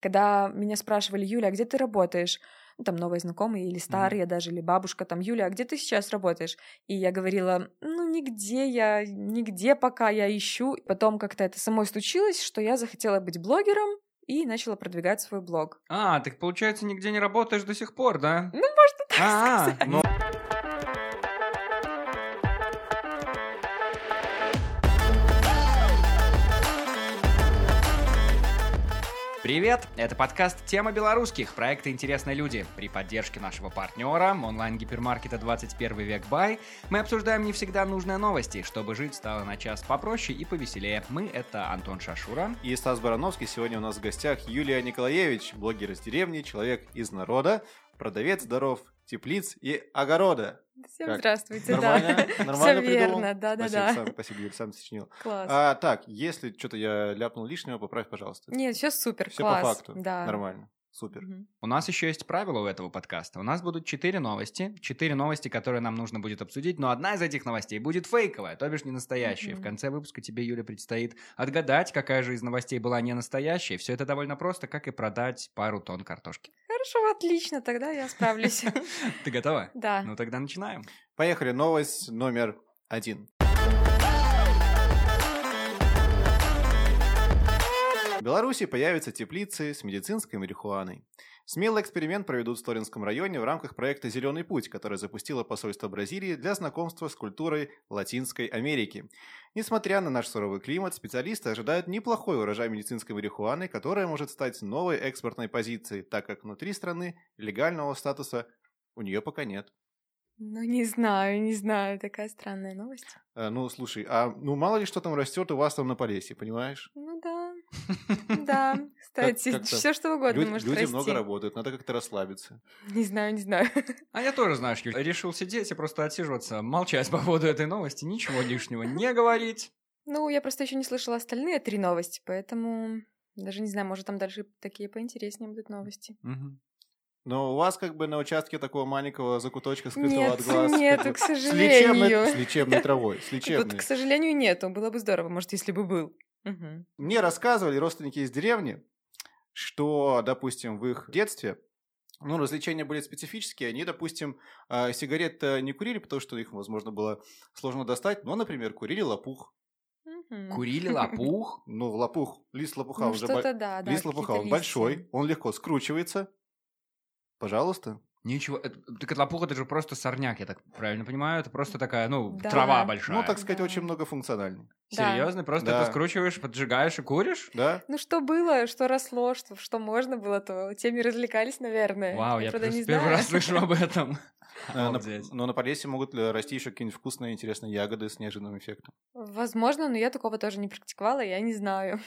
Когда меня спрашивали, Юля, а где ты работаешь? Ну, там новые знакомые или старые mm-hmm. даже, или бабушка, там, Юля, а где ты сейчас работаешь? И я говорила, ну, нигде я, нигде пока я ищу. Потом как-то это самой случилось, что я захотела быть блогером, и начала продвигать свой блог. А, так получается, нигде не работаешь до сих пор, да? Ну, можно так А-а-а, сказать. Ну... Привет! Это подкаст «Тема белорусских» проекта «Интересные люди». При поддержке нашего партнера, онлайн-гипермаркета 21 век Бай, мы обсуждаем не всегда нужные новости, чтобы жить стало на час попроще и повеселее. Мы — это Антон Шашура. И Стас Барановский. Сегодня у нас в гостях Юлия Николаевич, блогер из деревни, человек из народа, продавец здоров, теплиц и огорода. Всем как? здравствуйте, Нормально? да. Нормально Все верно, да-да-да. Спасибо, спасибо, Юль, сам сочинил. Класс. А, так, если что-то я ляпнул лишнего, поправь, пожалуйста. Нет, все супер, все класс. по факту, да. нормально. Супер. Угу. У нас еще есть правило у этого подкаста. У нас будут четыре новости. Четыре новости, которые нам нужно будет обсудить. Но одна из этих новостей будет фейковая, то бишь не настоящая. Угу. В конце выпуска тебе, Юля, предстоит отгадать, какая же из новостей была не настоящая. Все это довольно просто, как и продать пару тонн картошки. Хорошо, отлично, тогда я справлюсь. Ты готова? Да. Ну тогда начинаем. Поехали, новость номер один. В Беларуси появятся теплицы с медицинской марихуаной. Смелый эксперимент проведут в Сторинском районе в рамках проекта «Зеленый путь», который запустило посольство Бразилии для знакомства с культурой Латинской Америки. Несмотря на наш суровый климат, специалисты ожидают неплохой урожай медицинской марихуаны, которая может стать новой экспортной позицией, так как внутри страны легального статуса у нее пока нет. Ну, не знаю, не знаю, такая странная новость. А, ну, слушай, а ну мало ли что там растет у вас там на Полесье, понимаешь? Ну да. Кстати, все что угодно может Люди много работают, надо как-то расслабиться. Не знаю, не знаю. А я тоже, знаешь, решил сидеть и просто отсиживаться, молчать по поводу этой новости, ничего лишнего не говорить. Ну, я просто еще не слышала остальные три новости, поэтому даже не знаю, может, там дальше такие поинтереснее будут новости. Но у вас как бы на участке такого маленького закуточка скрытого нет, от глаз. Нету, к сожалению. С лечебной, с лечебной травой. С лечебной. Тут, к сожалению, нету. Было бы здорово, может, если бы был. Угу. Мне рассказывали родственники из деревни, что, допустим, в их детстве ну, развлечения были специфические. Они, допустим, а, сигарет не курили, потому что их, возможно, было сложно достать, но, например, курили лопух. Курили лопух? Ну, лопух, лист лопуха, ну, он же да, лист лопуха, он большой, он легко скручивается, Пожалуйста. Ничего, это, так лопух это же просто сорняк, я так правильно понимаю, это просто такая, ну, да. трава большая. Ну, так сказать, да. очень многофункциональный. Серьезно? Просто да. это скручиваешь, поджигаешь и куришь? Да. Ну, что было, что росло, что, что можно было, то теми развлекались, наверное. Вау, я, я не первый раз слышу об этом. Но ну, на Полесье могут расти еще какие-нибудь вкусные, интересные ягоды с неожиданным эффектом. Возможно, но я такого тоже не практиковала, я не знаю.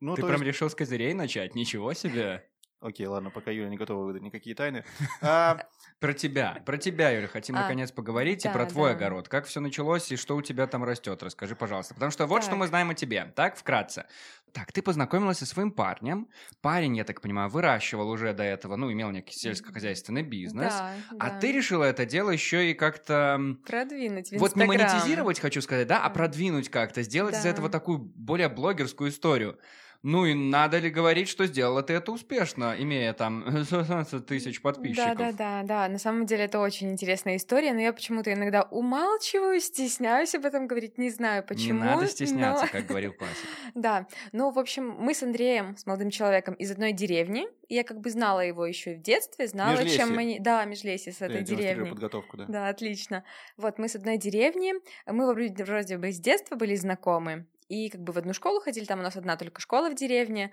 Ну, Ты прям решил с козырей начать? Ничего себе! Окей, ладно, пока Юля не готова выдать никакие тайны. А... Про тебя, про тебя, Юля, хотим а, наконец поговорить да, и про твой да. огород. Как все началось и что у тебя там растет? Расскажи, пожалуйста. Потому что вот так. что мы знаем о тебе. Так, вкратце. Так, ты познакомилась со своим парнем. Парень, я так понимаю, выращивал уже до этого, ну, имел некий сельскохозяйственный бизнес. Да, а да. ты решила это дело еще и как-то... Продвинуть в Вот не монетизировать, хочу сказать, да, а продвинуть как-то, сделать да. из этого такую более блогерскую историю. Ну и надо ли говорить, что сделала ты это успешно, имея там 16 тысяч подписчиков? Да, да, да, да. На самом деле это очень интересная история, но я почему-то иногда умалчиваю, стесняюсь об этом говорить, не знаю почему. Не надо стесняться, но... как говорил классик. Да. Ну, в общем, мы с Андреем, с молодым человеком из одной деревни. Я как бы знала его еще в детстве, знала, межлесье. чем мы... Да, межлесье с этой деревни. подготовку, да. Да, отлично. Вот, мы с одной деревни, мы вроде бы с детства были знакомы, и как бы в одну школу ходили, там у нас одна только школа в деревне.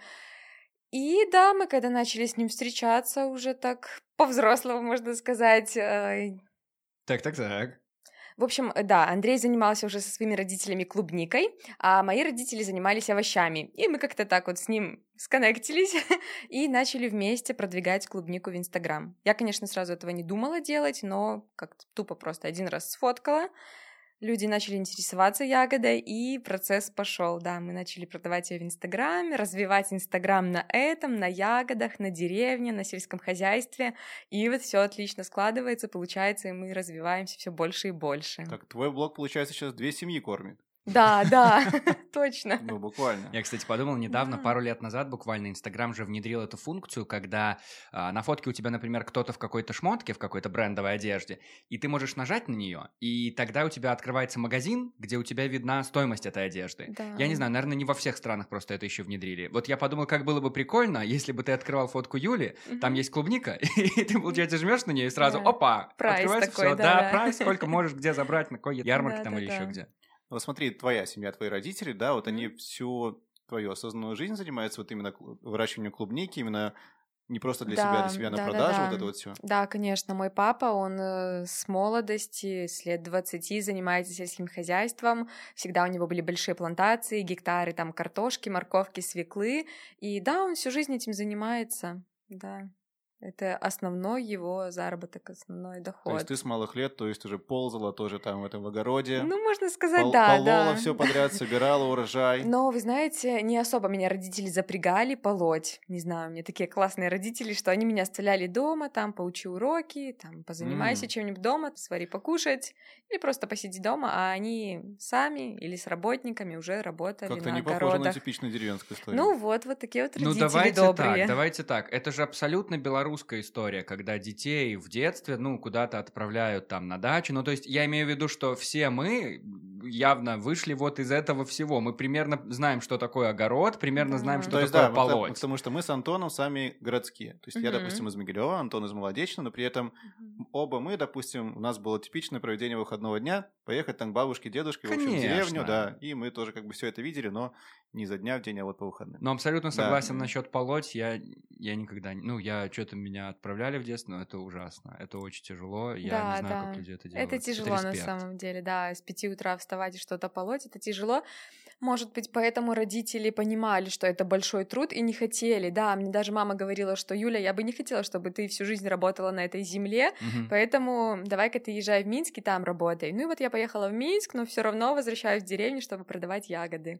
И да, мы когда начали с ним встречаться уже так по-взрослому, можно сказать. Так-так-так. В общем, да, Андрей занимался уже со своими родителями клубникой, а мои родители занимались овощами. И мы как-то так вот с ним сконнектились и начали вместе продвигать клубнику в Инстаграм. Я, конечно, сразу этого не думала делать, но как-то тупо просто один раз сфоткала, люди начали интересоваться ягодой, и процесс пошел. Да, мы начали продавать ее в Инстаграме, развивать Инстаграм на этом, на ягодах, на деревне, на сельском хозяйстве. И вот все отлично складывается, получается, и мы развиваемся все больше и больше. Так, твой блог, получается, сейчас две семьи кормит. Да, да, точно. Ну, буквально. Я, кстати, подумал недавно, пару лет назад буквально Инстаграм же внедрил эту функцию, когда а, на фотке у тебя, например, кто-то в какой-то шмотке, в какой-то брендовой одежде, и ты можешь нажать на нее, и тогда у тебя открывается магазин, где у тебя видна стоимость этой одежды. Да. Я не знаю, наверное, не во всех странах просто это еще внедрили. Вот я подумал, как было бы прикольно, если бы ты открывал фотку Юли, там есть клубника, и ты, получается, жмешь на нее и сразу, да. опа, прайс открывается такой, все. Да, да, да, прайс, сколько можешь где забрать, на какой ярмарке там или еще где. Вот смотри, твоя семья, твои родители, да, вот они всю твою осознанную жизнь занимаются вот именно выращиванием клубники, именно не просто для да, себя, для себя на да, продажу, да, да. вот это вот все. Да, конечно. Мой папа, он э, с молодости, с лет 20 занимается сельским хозяйством. Всегда у него были большие плантации, гектары там картошки, морковки, свеклы. И да, он всю жизнь этим занимается. Да. Это основной его заработок, основной доход. То есть ты с малых лет, то есть уже ползала тоже там в этом огороде. Ну, можно сказать, пол- да, полола да. все подряд, собирала урожай. Но, вы знаете, не особо меня родители запрягали полоть. Не знаю, у меня такие классные родители, что они меня оставляли дома, там, поучи уроки, там, позанимайся М. чем-нибудь дома, свари покушать, или просто посиди дома, а они сами или с работниками уже работали Как-то на не похоже огородах. на типичную деревенскую историю. Ну вот, вот такие вот Ну родители давайте добрые. так, давайте так. Это же абсолютно белорусская история, когда детей в детстве, ну, куда-то отправляют там на дачу. Ну, то есть я имею в виду, что все мы явно вышли вот из этого всего. Мы примерно знаем, что такое огород, примерно знаем, что То есть, такое да, полоть. потому что мы с Антоном сами городские. То есть я, допустим, из Могилева, Антон из Молодечного, но при этом оба мы, допустим, у нас было типичное проведение выходного дня, поехать там к бабушке, дедушке, в общем, в деревню, да, и мы тоже как бы все это видели, но не за дня в день, а вот по выходным. Но абсолютно Да. согласен Мгм. насчет полоть. Я, я никогда... не- Ну, я что-то меня отправляли в детстве, но это ужасно. Это очень тяжело. Я Да, не знаю, да. как люди это делают. Это тяжело на респект. самом деле, да, с пяти утра вставать и что-то полоть, это тяжело. Может быть, поэтому родители понимали, что это большой труд и не хотели. Да, мне даже мама говорила, что Юля, я бы не хотела, чтобы ты всю жизнь работала на этой земле, Мгм. поэтому давай-ка ты езжай в Минск и там работай. Ну и вот я поехала в Минск, но все равно возвращаюсь в деревню, чтобы продавать ягоды.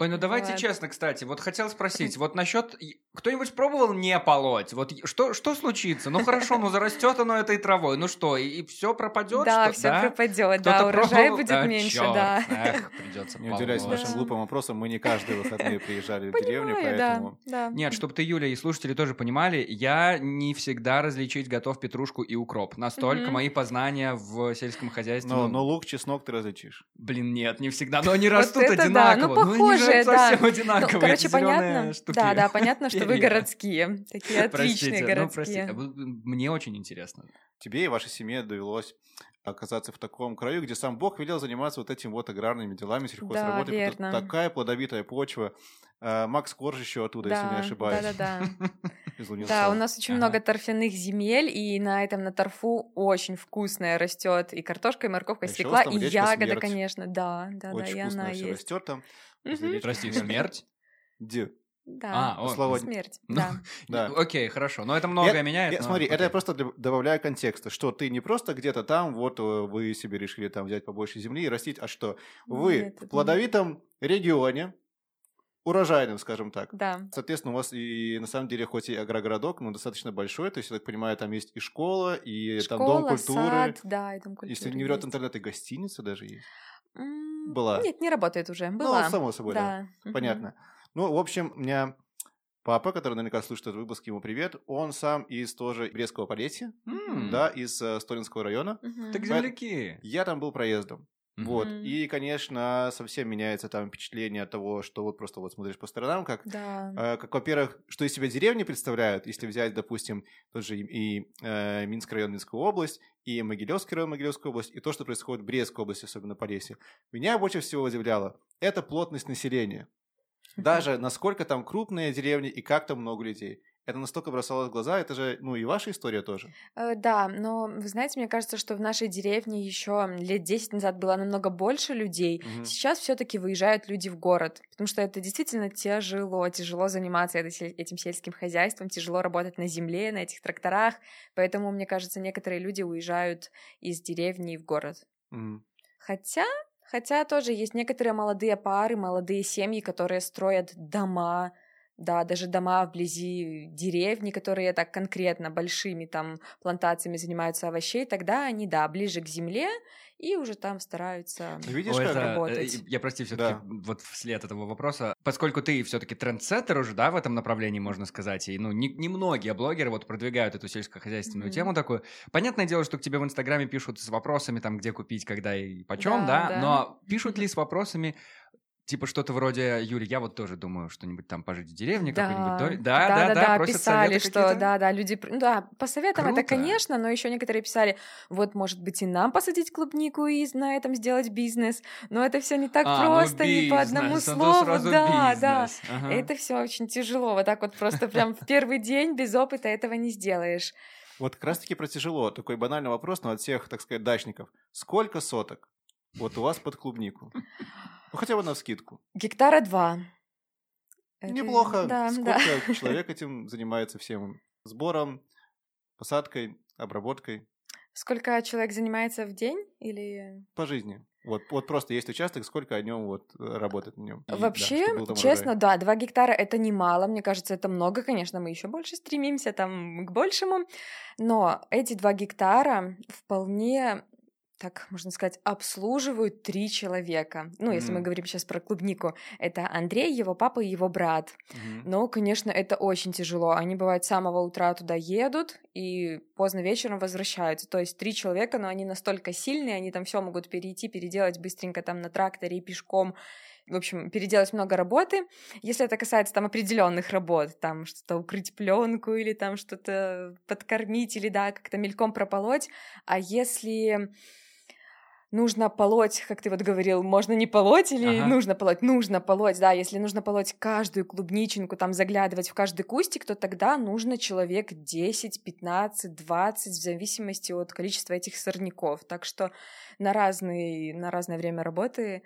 Ой, ну давайте Вот. честно, кстати, вот хотел спросить, вот насчет кто-нибудь пробовал не полоть? Вот и- что что случится? Ну хорошо, ну зарастет оно этой травой, ну что, и, все пропадет? да, что, все да? пропадет, да, урожай пробовал? будет Да, меньше, чёрт, да. Эх, придется Не нашим Да. глупым вопросам, мы не каждые выходные приезжали в деревню, Понимаю, да, поэтому... да. Нет, чтобы ты, Юля, и слушатели тоже понимали, я не всегда различить готов петрушку и укроп. Настолько мои познания в сельском хозяйстве. Но, ну, но лук, чеснок ты различишь. Блин, нет, не всегда. Но они растут да, одинаково. ну, они похожие, же да. совсем Ну, одинаковые. короче, понятно. штуки. Да, да, понятно, что вы городские. Такие отличные ну, простите. городские. Мне очень интересно. Тебе и вашей семье довелось оказаться в таком краю, где сам Бог велел заниматься вот этим вот аграрными делами, сельхозработой. потому что верно. Такая плодовитая почва. А, Макс Корж еще оттуда, если не Да, ошибаюсь. да, да, да. Да, у нас очень Ага. много торфяных земель, и на этом на торфу очень вкусная растет и картошка, и морковка, и А там и ягода, Смерть. конечно, да, да, да, Очень и вкусно она есть. растет там. Прости, Смерть. Где? Да, А, о, Слава- смерть, Ну, да. Да. Окей, хорошо. Но это многое Я- меняет. я- но смотри, это окей. я просто добавляю контекста, что ты не просто где-то там, вот э, вы себе решили там взять побольше земли и растить, а что вы Нет, это в плодовитом регионе, урожайным, скажем так. Да, Соответственно, у вас и на самом деле хоть и агрогородок, но достаточно большой, то есть, я так понимаю, там есть и школа, и там дом школа, культуры. сад, да, и дом культуры Если не врет интернет, и гостиница даже есть. Была. Нет, не работает уже, была. Ну, само собой, да. да. Понятно. Ну, в общем, у меня папа, который наверняка слушает этот выпуск, ему привет, он сам из тоже Брестского Полесья, М, да, из э, Столинского района. Мгм. Так земляки. Я там был проездом. Мгм. Вот. И, конечно, совсем меняется там впечатление от того, что вот просто вот смотришь по сторонам, как, Да. э, как во-первых, что из себя деревни представляют, если взять, допустим, тот же и, и, э, Минский район, Минскую область, и Могилевский район, Могилевскую область, и то, что происходит в Брестской области, особенно по лесе. Меня больше всего удивляло – это плотность населения. Даже насколько там крупные деревни и как там много людей. Это настолько бросалось в глаза, это же, ну, и ваша история тоже. Э, Да, но вы знаете, мне кажется, что в нашей деревне еще лет 10 назад было намного больше людей. Мгм. Сейчас все-таки выезжают люди в город, потому что это действительно тяжело, тяжело заниматься этим сельским хозяйством, тяжело работать на земле, на этих тракторах, поэтому, мне кажется, некоторые люди уезжают из деревни в город. Мгм. Хотя, хотя тоже есть некоторые молодые пары, молодые семьи, которые строят дома да, даже дома вблизи деревни, которые так конкретно большими там плантациями занимаются овощей, тогда они, да, ближе к земле, и уже там стараются Видишь, как это, работать. э, Я, прости, все-таки Да. вот вслед этого вопроса, поскольку ты все-таки трендсеттер уже, да, в этом направлении, можно сказать, и, ну, не, не многие блогеры вот продвигают эту сельскохозяйственную Мгм. тему такую. Понятное дело, что к тебе в Инстаграме пишут с вопросами, там, где купить, когда и почем, Да, да, да. но пишут ли с вопросами, Типа что-то вроде, Юль, я вот тоже думаю что-нибудь там пожить в деревне, какой-нибудь доме. Да, да, да, да, просят писали, что да, да, люди, ну да, по советам это, конечно, но еще некоторые писали, вот, может быть, и нам посадить клубнику и на этом сделать бизнес, но это все не так А, ну, просто, не по одному ну, слову, сразу да, да. бизнес. Ага. Это все очень тяжело, вот так вот просто прям в первый день без опыта этого не сделаешь. Вот как раз-таки про тяжело. Такой банальный вопрос, но от всех, так сказать, дачников. Сколько соток вот у вас под клубнику? Ну, хотя бы на вскидку. Гектара два. Неплохо. Да, Сколько да. человек этим занимается всем? Сбором, посадкой, обработкой Сколько человек занимается в день или по жизни? Вот, вот просто есть участок, сколько о нем вот э, работает на нем. Вообще, честно, да, 2 гектара это немало, мне кажется, это много, конечно, мы еще больше стремимся там к большему, но эти 2 гектара вполне так, можно сказать, обслуживают три человека. Ну, если мы Мгм. говорим сейчас про клубнику, это Андрей, его папа и его брат. Но, конечно, это очень тяжело. Они, бывает, с самого утра туда едут и поздно вечером возвращаются. То есть три человека, но они настолько сильные, они там все могут перейти, переделать быстренько там на тракторе и пешком. В общем, переделать много работы. Если это касается там определенных работ, там что-то укрыть пленку или там что-то подкормить или да, как-то мельком прополоть. А если нужно полоть, как ты вот говорил, можно не полоть или Ага. нужно полоть? Нужно полоть, да. Если нужно полоть каждую клубничинку, там заглядывать в каждый кустик, то тогда нужно человек 10, 15, 20, в зависимости от количества этих сорняков. Так что на, разный, на разное время работы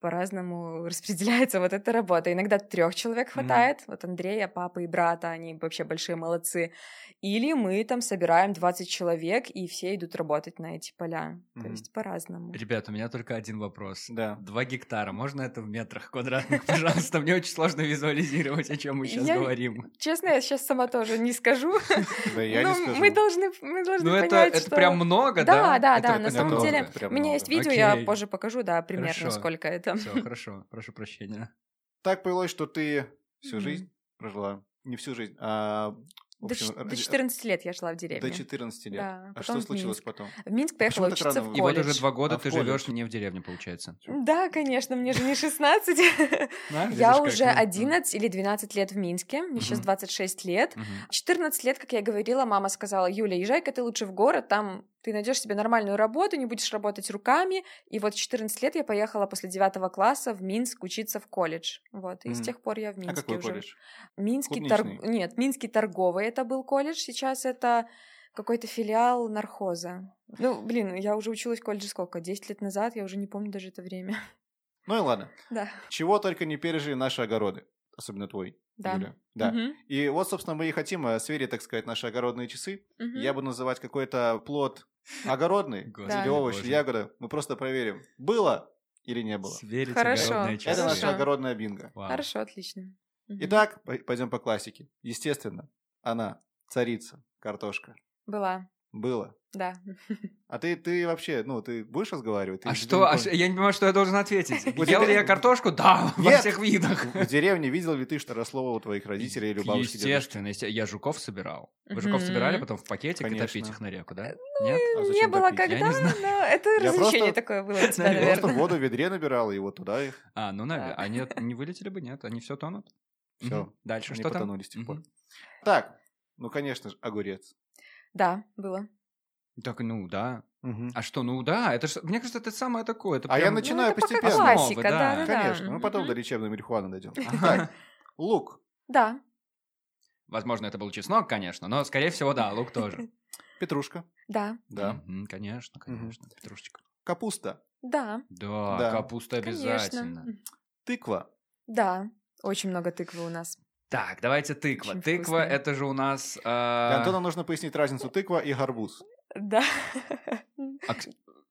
по-разному распределяется вот эта работа. Иногда трех человек хватает, вот Андрея, папы и брата, они вообще большие молодцы. Или мы там собираем 20 человек, и все идут работать на эти поля. То Мгм. есть по-разному. Ребят, у меня только один вопрос. Да. Два гектара, можно это в метрах квадратных, пожалуйста? Мне очень сложно визуализировать, о чем мы сейчас говорим. Честно, я сейчас сама тоже не скажу. Да я не Но скажу. мы должны, мы должны Ну, это, понять, это прям много, да? Да, да, да, на самом деле, у меня есть видео, я позже покажу, да, примерно, сколько это. Все, хорошо, прошу прощения. Так повелось, что ты всю жизнь прожила. Не всю жизнь, а... До, общем, до ради- 14 лет я шла в До деревню. 14 лет. Да, а потом что случилось Минск. потом? В Минск Почему поехала так учиться в вы- И вот колледж. уже два года А ты колледж? живешь не в деревне, получается. Да, конечно, мне же не 16. Да, видишь, Я уже мы- 11 или 12 лет в Минске, мне сейчас Мгм. 26 лет. Мгм. 14 лет, как я говорила, мама сказала, Юля, езжай-ка ты лучше в город, там ты найдешь себе нормальную работу, не будешь работать руками. И вот в 14 лет я поехала после 9 класса в Минск учиться в колледж. Вот, и с Мгм. тех пор я в А Минске какой уже. колледж? Минский торг... Нет, Минский торговый это был колледж, сейчас это какой-то филиал нархоза. Ну, блин, я уже училась в колледже сколько? 10 лет назад, я уже не помню даже это время. Ну и ладно. Да. Чего только не пережили наши огороды. Особенно твой, Да. Юля. Да. Мгм, И вот, собственно, мы и хотим э, сверить, так сказать, наши огородные часы. мгм. Я буду называть какой-то плод огородный, Господи или овощ, боже. или ягода. Мы просто проверим, было или не было. Сверить Хорошо. огородные часы. Это наша огородная бинго. Вау. Хорошо, отлично. Итак, пой- пойдем по классике. Естественно, она, царица, картошка. Была, Было. да. А ты, ты вообще, ну, ты будешь разговаривать? Ты А что? А ш- я не понимаю, что я должен ответить. Ел ли я картошку? Да, во Нет. всех видах. В деревне видел ли ты, что росло у твоих родителей или у бабушки? Естественно, есте- я жуков собирал. Вы жуков собирали, потом в пакетик и Конечно. топить их на реку, да? Нет? А не зачем было когда, но это развлечение такое было у тебя, Наверное. Просто воду в ведре набирал, и вот туда их. А, ну, наверное. Они не вылетели бы, нет? Они все тонут? Мгм. Дальше что там? потонули с тех пор. Так, ну, конечно же, огурец. Да, было. Так, ну, да. Мгм. А что, ну да, это ж, мне кажется, это самое такое. Это А я прям- начинаю Ну, это пока постепенно. классика, Основа, да. да, да, Конечно, мы потом Мгм. до лечебной марихуаны дойдем. Так, лук, Да, Возможно, это был чеснок, конечно, но, скорее всего, да, лук тоже. петрушка, да, да, Конечно, конечно, петрушечка. капуста, да, Да, Да. капуста обязательно. тыква, Да, очень много тыквы у нас. Так, давайте тыква. Очень Тыква вкусная. это же у нас... э, Для Антона нужно пояснить разницу тыква и гарбуз. Да. а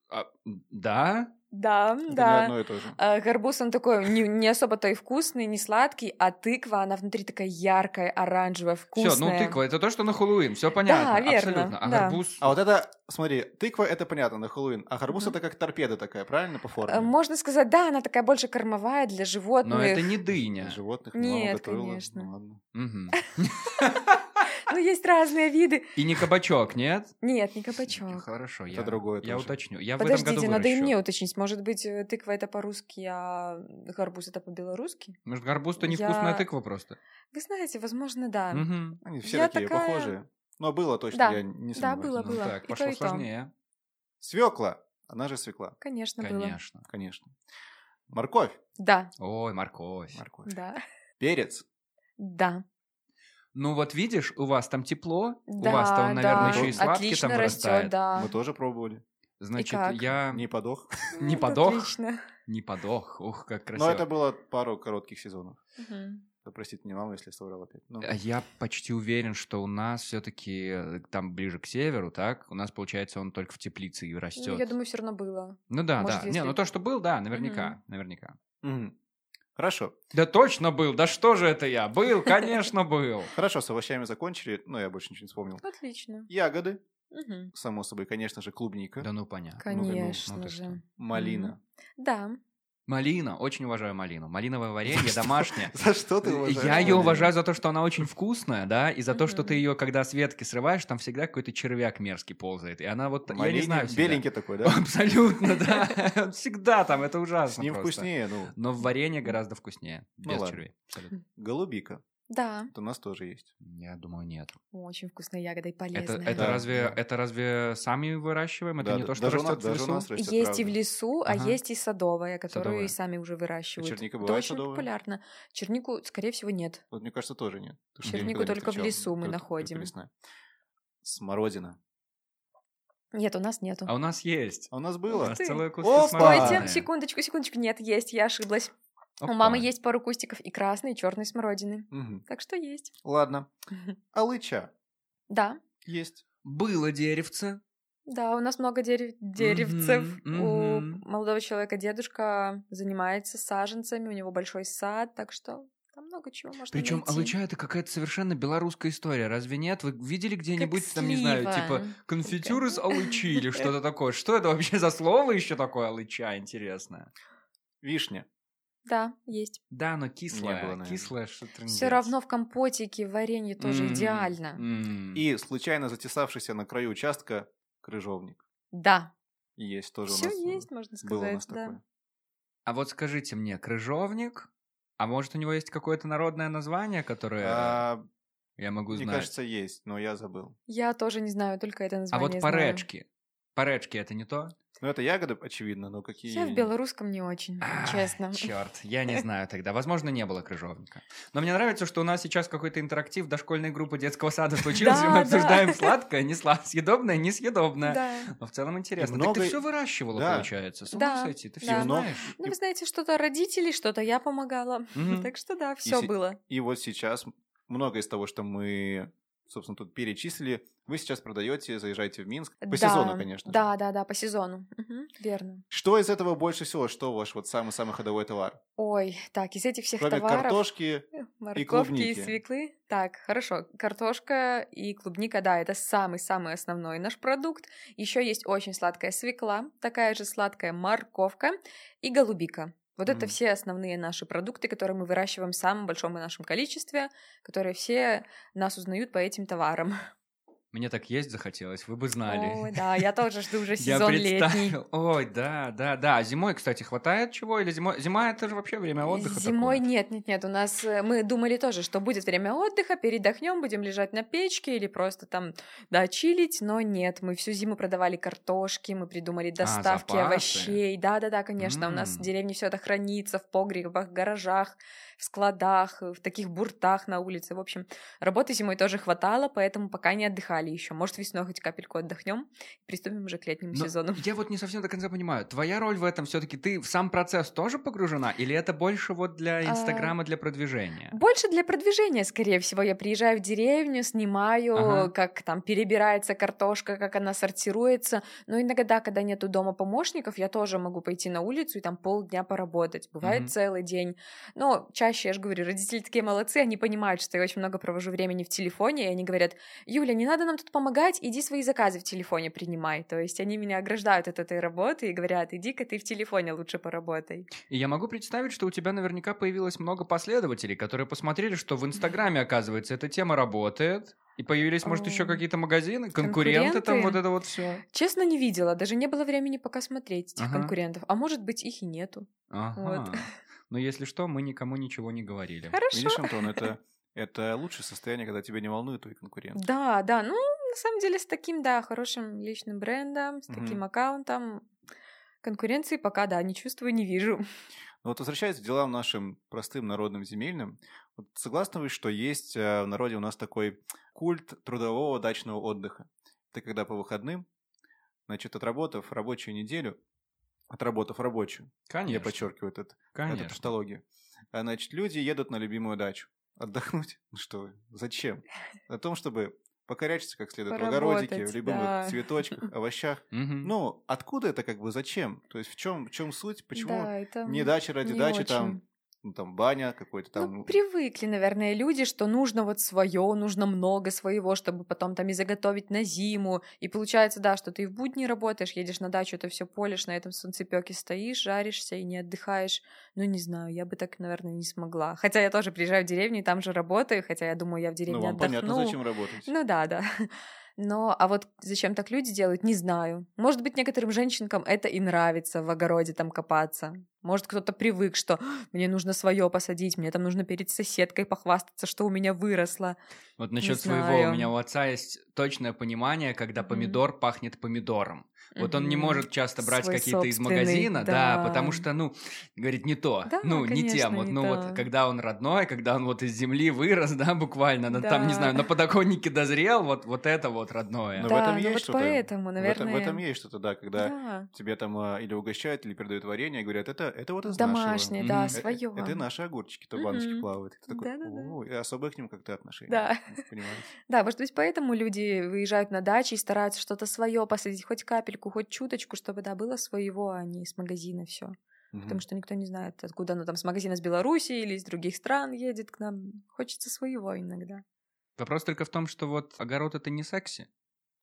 а, Да? Да, Это да. не одно и то же. А, Горбуз, он такой не, не особо-то и вкусный, не сладкий, а тыква, она внутри такая яркая, оранжевая, вкусная. Все, ну тыква, это то, что на Хэллоуин, все понятно, Да, верно, абсолютно. А да. гарбуз... А вот это, смотри, тыква это понятно на Хэллоуин, а гарбуз Мгм. это как торпеда такая, правильно, по Э, форме? Можно сказать, да, она такая больше кормовая для животных. Но это не Для дыня. животных Нет, мама готовила. конечно. Ну, ладно. Ну, есть разные виды. И не кабачок, нет? Нет, не кабачок. Хорошо, Это я, другое я уточню. Я в этом году Подождите, надо и мне уточнить. Может быть, э, тыква это по-русски, а гарбуз это по-белорусски? Может, гарбуз-то Я- невкусная тыква просто? Вы знаете, возможно, да. Мгм. Они все Я такие такая- похожие. Но было точно, Да. я не Да, сомневаюсь. было, Ну было. так, И то, пошло то. сложнее. Свекла, она же свекла, Конечно, было. Конечно. конечно. Морковь, Да, Ой, морковь. морковь. да, Перец, да. Ну вот видишь, у вас там тепло, Да, у вас там, наверное, да. еще и сладкий Отлично там растет, вырастает. да. мы тоже пробовали. Значит, как? я Не подох. не подох, Отлично. не подох. Ух, как красиво. Но это было пару коротких сезонов. Да простите меня, мама, если я соврал опять. Ну, А Я почти уверен, что у нас все-таки там ближе к северу, так? У нас, получается, он только в теплице и Ну, растет. я думаю, все равно было. Ну да, может, да. Не, если- ну то, что был, да, наверняка, наверняка. Хорошо. Да точно был, да что же это я? Был, конечно, был. Хорошо, с овощами закончили, но я больше ничего не вспомнил. Отлично. Ягоды, Мгм. само собой, конечно же, клубника, Да ну понятно. Конечно ну ты же. что. малина. Да. Малина, очень уважаю малину. Малиновое варенье домашнее. За что ты уважаешь? Я ее уважаю за то, что она очень вкусная, да, и за то, что ты ее, когда с ветки срываешь, там всегда какой-то червяк мерзкий ползает. И она вот, я не знаю. Беленький такой, да? Абсолютно, да. Он Всегда там, это С ужасно ним просто. вкуснее, ну, Но в варенье гораздо вкуснее. Ну Без червей. Голубика. Да. Это у нас тоже есть. Я думаю, нет. Очень вкусная ягода и Это, полезная. это, Да, разве, да. это разве сами выращиваем? Это Да, не да, то, что даже у нас- растет в даже у лесу? нас растет, есть и в правда. лесу, а Ага. есть и садовая, которую Садовая. и сами уже выращивают. А черника Это бывает очень садовая? популярно. Чернику, скорее всего, нет. Вот мне кажется, тоже нет. Чернику только в встречал. лесу мы Только- находим. только. Смородина. Нет, у нас нету. А у нас есть. А у нас У было. нас целые кусты Опа! смородины. Стойте, секундочку, секундочку. Нет, есть, я ошиблась. У Опа. мамы есть пару кустиков и красной, и черной смородины. Мгм. Так что есть. Ладно. Алыча. Да, Есть. Было деревце. да, у нас много дерев- деревцев. Мгм, У молодого человека дедушка занимается саженцами, у него большой сад, так что там много чего можно Причем алыча это какая-то совершенно белорусская история, разве нет? Вы видели где-нибудь Как там, не знаю, слива. типа конфитюр из алычи или что-то такое? Что это вообще за слово еще такое алыча, интересно? Вишня. Да, есть. Да, но кислое, было, наверное. кислое что-то Все равно в компотике, в варенье тоже М, идеально. И случайно затесавшийся на краю участка крыжовник. Да, Есть тоже все у нас. есть, можно Было у сказать, нас да. такое. А вот скажите мне, крыжовник, а может у него есть какое-то народное название, которое А, я могу мне знать? кажется, есть, но я забыл. Я тоже не знаю, только это а название вот знаю. паречки. Паречки это не то? Ну, это ягоды, очевидно, но какие... Я в белорусском не очень, честно. Черт, я не знаю тогда. Возможно, не было крыжовника. Но мне нравится, что у нас сейчас какой-то интерактив дошкольной группы детского сада случился, и мы Да, обсуждаем да. сладкое, не сладкое, съедобное, несъедобное. Да. Но в целом интересно. И Так много- ты все выращивала, Да. получается. С ума Да, сойти, ты да. все знаешь. Ну, вы знаете, что-то родители, что-то я помогала. Так что да, все было. И вот сейчас много из того, что мы, собственно, тут перечислили, вы сейчас продаете, заезжаете в Минск. По Да, сезону, конечно. Да, да, да, по сезону. Мгм, верно. Что из этого больше всего? Что ваш вот самый-самый ходовой товар? Ой, так, из этих всех Кроме товаров... картошки, Морковки и, клубники. свеклы. Так, хорошо. Картошка и клубника, да, это самый-самый основной наш продукт. Еще есть очень сладкая свекла, такая же сладкая морковка и голубика. Вот это Мгм. все основные наши продукты, которые мы выращиваем в самом большом нашем количестве, которые все нас узнают по этим товарам. Мне так есть захотелось, вы бы знали. Ой, да, я тоже жду уже сезон летний. Ой, да, да, да. А Зимой, кстати, хватает чего? Или зимой? Зима это же вообще время отдыха. Зимой такое. нет, нет, нет. У нас э, мы думали тоже, что будет время отдыха, передохнем, будем лежать на печке или просто там да чилить, но нет. Мы всю зиму продавали картошки, мы придумали доставки запасы. овощей. Да, да, да, конечно. У нас в деревне все это хранится в погребах, гаражах, в складах, в таких буртах на улице. В общем, работы зимой тоже хватало, поэтому пока не отдыхали. еще. Может, весной хоть капельку отдохнем, приступим уже к летнему Но сезону. Я вот не совсем до конца понимаю. Твоя роль в этом все-таки ты в сам процесс тоже погружена, или это больше вот для а, Инстаграма, а... для продвижения? Больше для продвижения, скорее всего. Я приезжаю в деревню, снимаю, ага. как там перебирается картошка, как она сортируется. Но иногда, когда нету дома помощников, я тоже могу пойти на улицу и там полдня поработать. Бывает угу. целый день. Но чаще, я же говорю, родители такие молодцы, они понимают, что я очень много провожу времени в телефоне, и они говорят, Юля, не надо нам тут помогать, иди свои заказы в телефоне принимай. То есть они меня ограждают от этой работы и говорят, иди-ка ты в телефоне лучше поработай. И я могу представить, что у тебя наверняка появилось много последователей, которые посмотрели, что в Инстаграме, оказывается, эта тема работает, и появились, может, еще какие-то магазины, конкуренты, конкуренты там, вот это вот все. Честно, не видела, даже не было времени пока смотреть этих ага. конкурентов. А может быть, их и нету. Ага. Вот. Но если что, мы никому ничего не говорили. Хорошо. Видишь, Антон, это, это лучшее состояние, когда тебя не волнуют твои конкуренты. Да, да, ну, на самом деле, с таким, да, хорошим личным брендом, с таким угу. аккаунтом конкуренции пока, да, не чувствую, не вижу. Ну вот возвращаясь к делам нашим простым народным земельным, вот согласны вы, что есть э, в народе у нас такой культ трудового дачного отдыха? Это когда по выходным, значит, отработав рабочую неделю, отработав рабочую, Конечно. я подчеркиваю этот, Конечно. эту тавтологию, а, значит, люди едут на любимую дачу. Отдохнуть? Ну что, зачем? О том, чтобы покорячиться как следует в огородике, в любых да. цветочках, овощах. Ну, откуда это как бы, зачем? То есть в чем, в чем суть? Почему не дача ради дачи, там ну, там баня какой-то там. Ну, привыкли, наверное, люди, что нужно вот свое, нужно много своего, чтобы потом там и заготовить на зиму. И получается, да, что ты и в будни работаешь, едешь на дачу, это все полишь, на этом солнцепеке стоишь, жаришься и не отдыхаешь. Ну, не знаю, я бы так, наверное, не смогла. Хотя я тоже приезжаю в деревню и там же работаю, хотя я думаю, я в деревне ну, вам отдохну. понятно, зачем работать. Ну да, да. Но, а вот зачем так люди делают, не знаю. Может быть, некоторым женщинкам это и нравится в огороде там копаться. Может, кто-то привык, что мне нужно свое посадить, мне там нужно перед соседкой похвастаться, что у меня выросло. Вот насчет своего, у меня у отца есть точное понимание, когда помидор mm-hmm. пахнет помидором. Вот он не может часто брать какие-то из магазина, да. да, потому что, ну, говорит, не то, да, ну, конечно, не тем. Вот, ну, то. вот, когда он родной, когда он вот из земли вырос, да, буквально, да. там, не знаю, на подоконнике дозрел, вот, вот это вот родное. Но да, в этом есть вот что-то. поэтому, наверное... В этом, в этом есть что-то, да, когда да. тебе там а, или угощают, или передают варенье, и говорят, это, это вот из Домашнее, нашего. да, свое. Это, это наши огурчики, то баночки mm-hmm. плавают. И ты такой, да. и особое к ним как-то отношение. Да. Понимаешь? Да, может быть, поэтому люди выезжают на дачи и стараются что-то свое посадить, хоть капельку, хоть чуточку, чтобы, да, было своего, а не с магазина все. Угу. Потому что никто не знает, откуда оно там с магазина с Беларуси или из других стран едет к нам. Хочется своего иногда. Вопрос только в том, что вот огород это не секси.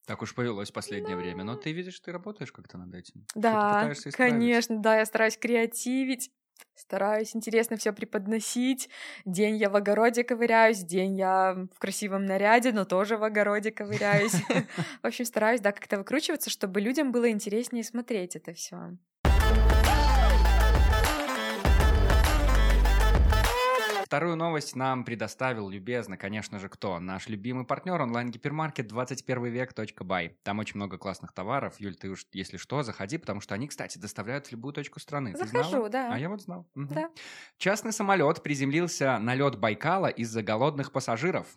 Так уж повелось последнее да. время. Но ты видишь, ты работаешь как-то над этим. Да, конечно, да, я стараюсь креативить. Стараюсь интересно все преподносить. День я в огороде ковыряюсь, день я в красивом наряде, но тоже в огороде ковыряюсь. В общем, стараюсь, да, как-то выкручиваться, чтобы людям было интереснее смотреть это все. Вторую новость нам предоставил любезно, конечно же, кто? Наш любимый партнер онлайн-гипермаркет 21 век.бай. Там очень много классных товаров. Юль, ты уж, если что, заходи, потому что они, кстати, доставляют в любую точку страны. Захожу, да. А я вот знал. Угу. Да. Частный самолет приземлился на лед Байкала из-за голодных пассажиров.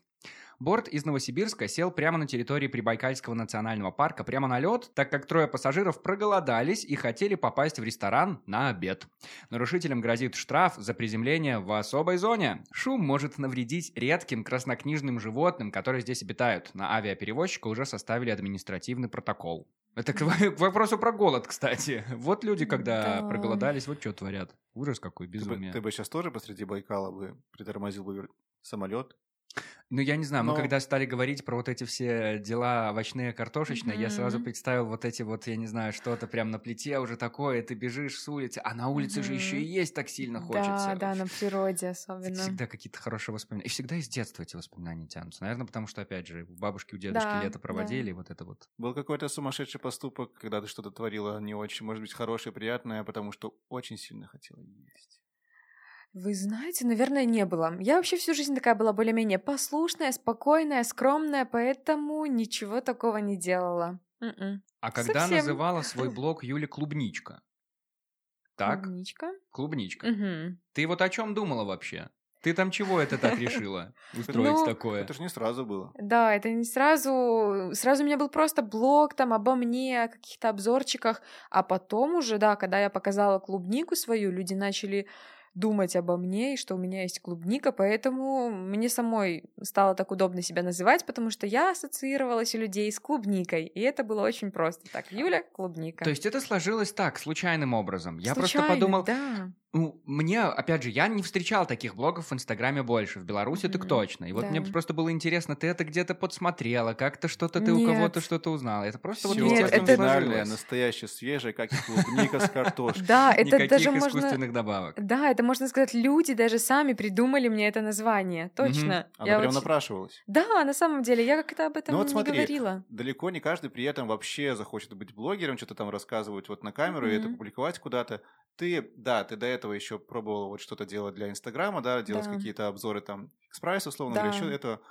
Борт из Новосибирска сел прямо на территории Прибайкальского национального парка, прямо на лед, так как трое пассажиров проголодались и хотели попасть в ресторан на обед. Нарушителям грозит штраф за приземление в особой зоне. Шум может навредить редким краснокнижным животным, которые здесь обитают. На авиаперевозчика уже составили административный протокол. Это к, к вопросу про голод, кстати. Вот люди, когда да. проголодались, вот что творят. Ужас какой, безумие. Ты бы, ты бы сейчас тоже посреди Байкала бы притормозил бы самолет, ну, я не знаю, Но... мы когда стали говорить про вот эти все дела овощные, картошечные, mm-hmm. я сразу представил вот эти вот, я не знаю, что-то прям на плите уже такое, ты бежишь с улицы, а на улице mm-hmm. же еще и есть так сильно хочется. Да, да, на природе особенно. Всегда какие-то хорошие воспоминания. И всегда из детства эти воспоминания тянутся. Наверное, потому что, опять же, у бабушки, у дедушки да, лето проводили, да. вот это вот. Был какой-то сумасшедший поступок, когда ты что-то творила не очень, может быть, хорошее, приятное, потому что очень сильно хотела есть. Вы знаете, наверное, не было. Я вообще всю жизнь такая была более-менее послушная, спокойная, скромная, поэтому ничего такого не делала. м А когда Совсем. называла свой блог Юля Клубничка? Так? Клубничка? Клубничка. Угу. Ты вот о чем думала вообще? Ты там чего это так решила устроить ну, такое? Это же не сразу было. Да, это не сразу. Сразу у меня был просто блог там обо мне, о каких-то обзорчиках, а потом уже, да, когда я показала клубнику свою, люди начали думать обо мне, и что у меня есть клубника, поэтому мне самой стало так удобно себя называть, потому что я ассоциировалась у людей с клубникой, и это было очень просто. Так, Юля, клубника. То есть это сложилось так, случайным образом. Я просто подумал, да. Ну, мне, опять же, я не встречал таких блогов в Инстаграме больше. В Беларуси mm-hmm. так точно. И вот да. мне просто было интересно, ты это где-то подсмотрела, как-то что-то ты Нет. у кого-то что-то узнала. Это просто Всё вот Нет, это оригинальное, настоящее, свежее, как и клубника с картошкой. Да, это даже можно... искусственных добавок. Да, это можно сказать, люди даже сами придумали мне это название. Точно. Она прям напрашивалась. Да, на самом деле, я как-то об этом ну не говорила. далеко не каждый при этом вообще захочет быть блогером, что-то там рассказывать вот на камеру и это публиковать куда-то. Ты, да, ты до этого еще пробовала вот что-то делать для Инстаграма, да, делать да. какие-то обзоры там экспресс условно, да. для еще этого.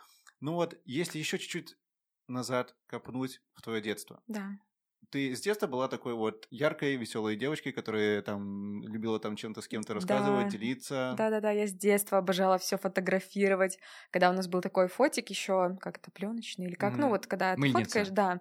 Ну вот, если еще чуть-чуть назад копнуть в твое детство. Да. Ты с детства была такой вот яркой, веселой девочкой, которая там любила там чем-то с кем-то рассказывать, да. делиться. Да-да-да, я с детства обожала все фотографировать. Когда у нас был такой фотик еще, как это, пленочный или как, mm-hmm. ну вот когда Мыльница. ты фоткаешь, да.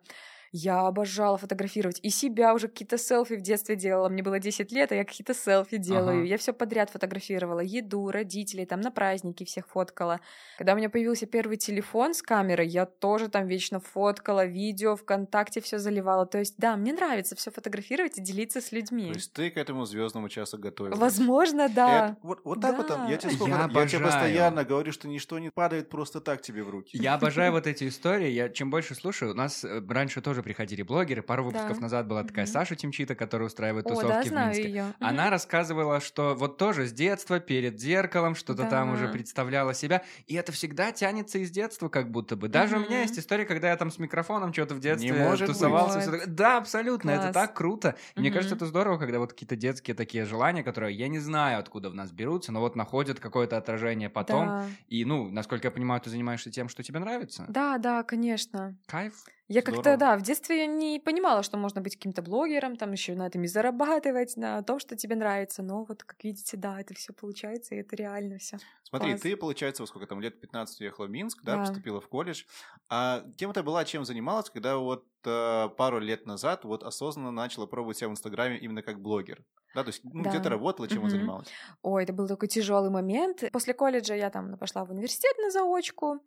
Я обожала фотографировать. И себя уже какие-то селфи в детстве делала. Мне было 10 лет, а я какие-то селфи делаю. Ага. Я все подряд фотографировала. Еду, родителей, там на праздники всех фоткала. Когда у меня появился первый телефон с камерой, я тоже там вечно фоткала, видео, ВКонтакте все заливала. То есть, да, мне нравится все фотографировать и делиться с людьми. То есть ты к этому звездному часу готовилась? Возможно, да. Это, вот, вот так да. вот, я тебе сколько, я, я тебе постоянно говорю, что ничто не падает просто так тебе в руки. Я обожаю вот эти истории. Я чем больше слушаю, у нас э, раньше тоже приходили блогеры. Пару выпусков да. назад была такая mm-hmm. Саша Тимчита, которая устраивает тусовки О, да, знаю в Минске. Её. Она mm-hmm. рассказывала, что вот тоже с детства перед зеркалом что-то да. там уже представляла себя. И это всегда тянется из детства как будто бы. Даже mm-hmm. у меня есть история, когда я там с микрофоном что-то в детстве Не может тусовался. Быть. Да, абсолютно. Класс. Это так круто. Mm-hmm. Мне кажется, это здорово, когда вот какие-то детские такие желания, которые я не знаю, откуда в нас берутся, но вот находят какое-то отражение потом. Да. И, ну, насколько я понимаю, ты занимаешься тем, что тебе нравится. Да, да, конечно. Кайф. Я как-то, да, в детстве я не понимала, что можно быть каким-то блогером, там еще на этом и зарабатывать, на том, что тебе нравится. Но вот, как видите, да, это все получается, и это реально все. Смотри, Класс. ты, получается, во сколько там лет 15 уехала в Минск, да, да, поступила в колледж. А кем ты была, чем занималась, когда вот э, пару лет назад вот осознанно начала пробовать себя в Инстаграме именно как блогер? Да, то есть ну, да. где ты работала, чем угу. занималась? Ой, это был такой тяжелый момент. После колледжа я там пошла в университет на заочку,